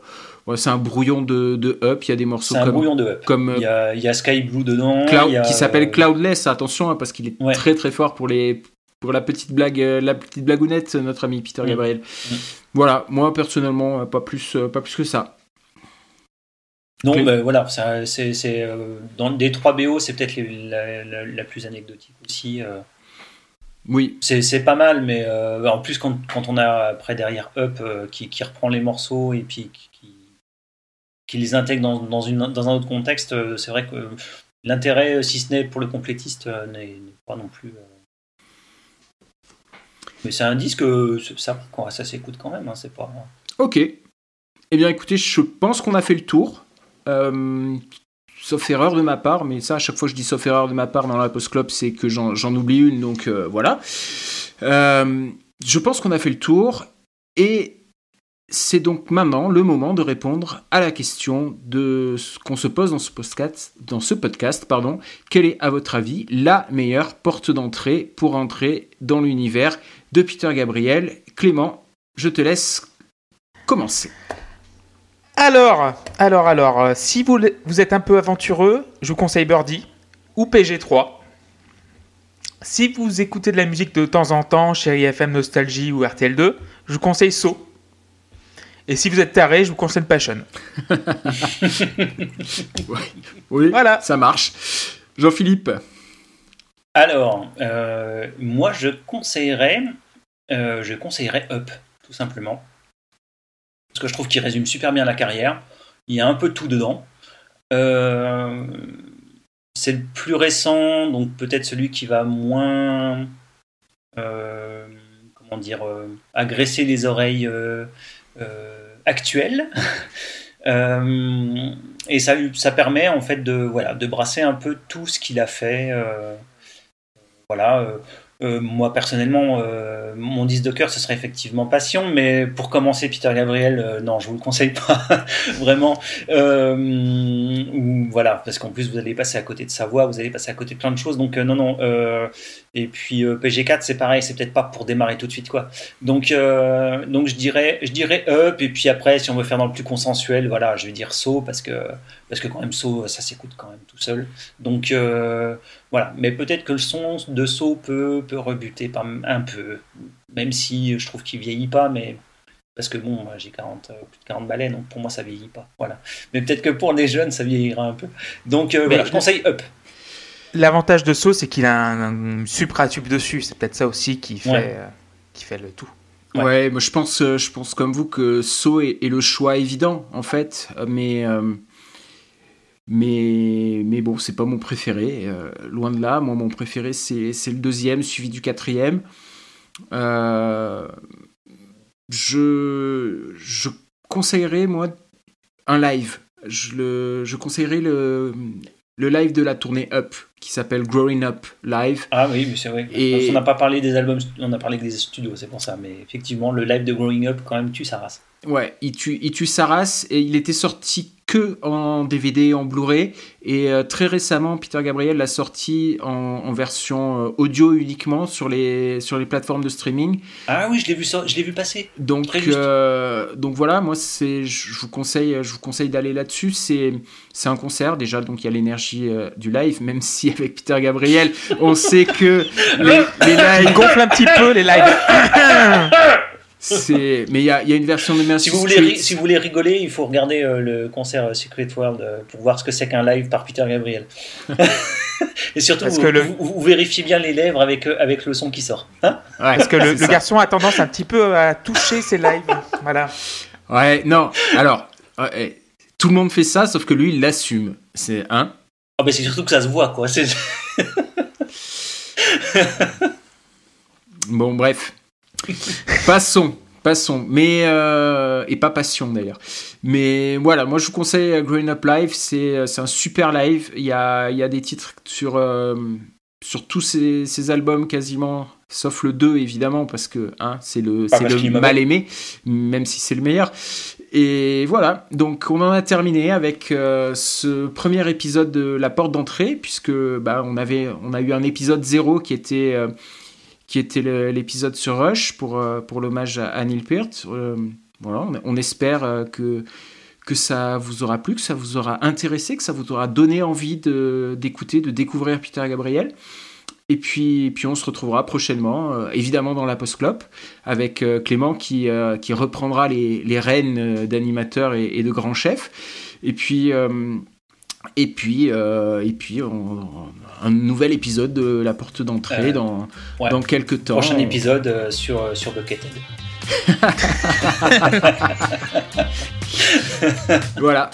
S1: ouais, c'est un brouillon de, de Up. Il y a des morceaux
S4: un
S1: comme,
S4: brouillon de up.
S1: comme
S4: Il y a, il y a Sky Blue dedans.
S1: Cloud,
S4: il y a,
S1: qui s'appelle
S4: euh,
S1: Cloudless. Attention, hein, parce qu'il est
S4: Ouais.
S1: très très fort pour les pour la petite blague, euh, la petite blagounette, notre ami Peter
S4: Mm.
S1: Gabriel.
S4: Mm.
S1: Voilà, moi personnellement, euh, pas plus, euh, pas plus que ça.
S4: Non, mais voilà, c'est euh, dans des trois BO, c'est peut-être la, la- la plus anecdotique aussi. euh.
S1: Oui,
S4: C'est pas mal, mais euh, en plus quand, quand on a après derrière Up qui, qui reprend les morceaux et puis qui, les intègre dans, dans, une, dans un autre contexte, c'est vrai que l'intérêt, si ce n'est pour le complétiste, n'est pas non plus. Mais c'est un disque, euh, ça, ça s'écoute quand même, hein, c'est pas.
S1: Ok. Eh bien, écoutez, je pense qu'on a fait le tour. Euh, sauf erreur de ma part, mais ça, à chaque fois que je dis sauf erreur de ma part dans la Post Club, c'est que j'en oublie une, donc euh, voilà. Je pense qu'on a fait le tour, et c'est donc maintenant le moment de répondre à la question de qu'on se pose dans ce podcast. Dans ce podcast pardon. Quelle est, à votre avis, la meilleure porte d'entrée pour entrer dans l'univers de Peter Gabriel Clément, je te laisse commencer.
S3: Alors, alors, alors, euh, si vous, vous êtes un peu aventureux, je vous conseille Birdie ou PG3. Si vous écoutez de la musique de temps en temps, Chéri FM Nostalgie ou RTL2, je vous conseille So. Et si vous êtes taré, je vous conseille Passion.
S1: Oui,
S3: Voilà.
S1: ça marche. Jean-Philippe,
S4: Alors, euh, moi je conseillerais, euh, je conseillerais Up, tout simplement. Parce que je trouve qu'il résume super bien la carrière. Il y a un peu tout dedans. Euh, c'est le plus récent, donc peut-être celui qui va moins, comment dire, agresser les oreilles actuelles. Et ça, permet en fait de brasser un peu tout ce qu'il a fait. Voilà. euh, euh, moi personnellement, euh, mon disque de cœur, ce serait effectivement Passion, mais pour commencer, Peter Gabriel, non, je vous le conseille pas vraiment. Ou voilà, parce qu'en plus vous allez passer à côté de sa voix, vous allez passer à côté de plein de choses, donc non, non. et puis euh, PG4, c'est pareil, c'est peut-être pas pour démarrer tout de suite, quoi. Donc, donc je dirais, je dirais Up, et puis après, si on veut faire dans le plus consensuel, voilà, je vais dire So parce que parce que quand même So, ça s'écoute quand même tout seul. Donc voilà, mais peut-être que le son de So peut, peut rebuter un peu, même si je trouve qu'il vieillit pas, mais Parce que bon, moi, j'ai 40, euh, plus de 40 balais, donc pour moi, ça vieillit pas. Voilà. Mais peut-être que pour les jeunes, ça vieillira un peu. Donc euh, voilà, je conseille Up.
S3: L'avantage de Saw, c'est qu'il a un, un supra-tube dessus. C'est peut-être ça aussi qui fait,
S4: Ouais.
S3: euh, qui fait le tout.
S1: Ouais,
S4: Ouais.
S1: moi je pense, je pense comme vous que So est, est le choix évident en fait, mais euh, mais mais bon, c'est pas mon préféré, euh, loin de là. Moi, mon préféré c'est c'est le deuxième, suivi du quatrième. Euh, je je conseillerais moi un live. Je le je conseillerais le le live de la tournée Up qui s'appelle Growing Up Live.
S4: Ah oui, mais c'est vrai.
S1: Et-
S4: On n'a pas parlé des albums, on a parlé des studios, c'est pour ça. Mais effectivement, le live de Growing Up, quand même, tue sa race.
S1: Ouais, il tue, il tue sa race et il était sorti que en DVD, en Blu-ray. Et euh, très récemment, Peter Gabriel l'a sorti en, en version euh, audio uniquement sur les, sur les plateformes de streaming.
S4: Ah oui, je l'ai vu, ça- je l'ai vu passer.
S1: Donc,
S4: Très juste.
S1: euh, donc voilà, moi c'est, je vous conseille, je vous conseille d'aller là-dessus. C'est, c'est un concert déjà, donc il y a l'énergie euh, du live, même si avec Peter Gabriel, on sait que les, les lives,
S3: gonfle un petit peu les lives.
S1: c'est, mais il y a, il y a une version de Mercy
S4: Si vous, voulez,
S1: Street.
S4: si vous voulez rigoler, il faut regarder euh, le concert euh, Secret World euh, pour voir ce que c'est qu'un live par Peter Gabriel. Et surtout, vous,
S3: que le-
S4: vous- vous vérifiez bien les lèvres avec, avec le son qui sort. Hein?
S1: Ouais,
S3: Parce que le,
S1: ça.
S3: garçon a tendance un petit peu à toucher ses lives. Voilà.
S1: Ouais, non. Alors, ouais, tout le monde fait ça, sauf que lui, il l'assume. C'est un.
S4: Ah bah c'est surtout que ça se voit, quoi. C'est-
S1: Bon, bref. Passons. Passons. Mais. euh, et pas passion d'ailleurs. Mais voilà, moi je vous conseille euh, Growing Up Live. C'est c'est un super live. Il y a, il y a des titres sur, euh, sur tous ces, ces albums quasiment. Sauf le 2 évidemment, parce que hein, c'est le,
S4: qu'il
S1: le
S4: m'a
S1: mal aimé, même si c'est le meilleur. Et voilà, donc on en a terminé avec euh, ce premier épisode de La Porte d'entrée, puisque bah, on, avait, on a eu un épisode 0 qui était, euh, qui était l'épisode sur Rush pour, euh, pour l'hommage à, Neil Peart. Euh, voilà, on, espère euh, que, que ça vous aura plu, que ça vous aura intéressé, que ça vous aura donné envie d'écouter, de, découvrir Peter Gabriel. Et puis, puis on se retrouvera prochainement, évidemment dans la post-clop, avec Clément qui, qui reprendra les, les rênes d'animateurs et, et de grands chefs. Et puis, et puis, euh, et puis on- on- un nouvel épisode de La Porte d'entrée
S4: Euh,
S1: dans,
S4: ouais.
S1: dans quelques temps.
S4: Prochain épisode euh, sur, sur Buckethead.
S1: Voilà,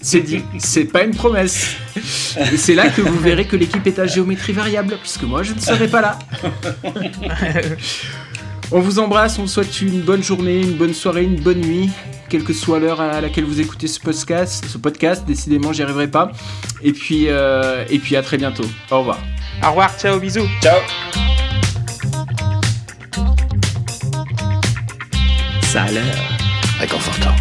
S1: c'est dit, c'est pas une promesse. Et c'est là que vous verrez que l'équipe est à géométrie variable, puisque moi je ne serai pas là. On vous embrasse, on vous souhaite une bonne journée, une bonne soirée, une bonne nuit, quelle que soit l'heure à laquelle vous écoutez ce podcast. Ce podcast, décidément, j'y arriverai pas. Et puis, euh, et puis à très bientôt. Au revoir.
S3: Au revoir, ciao, bisous.
S4: Ciao
S2: Ça a l'air réconfortant.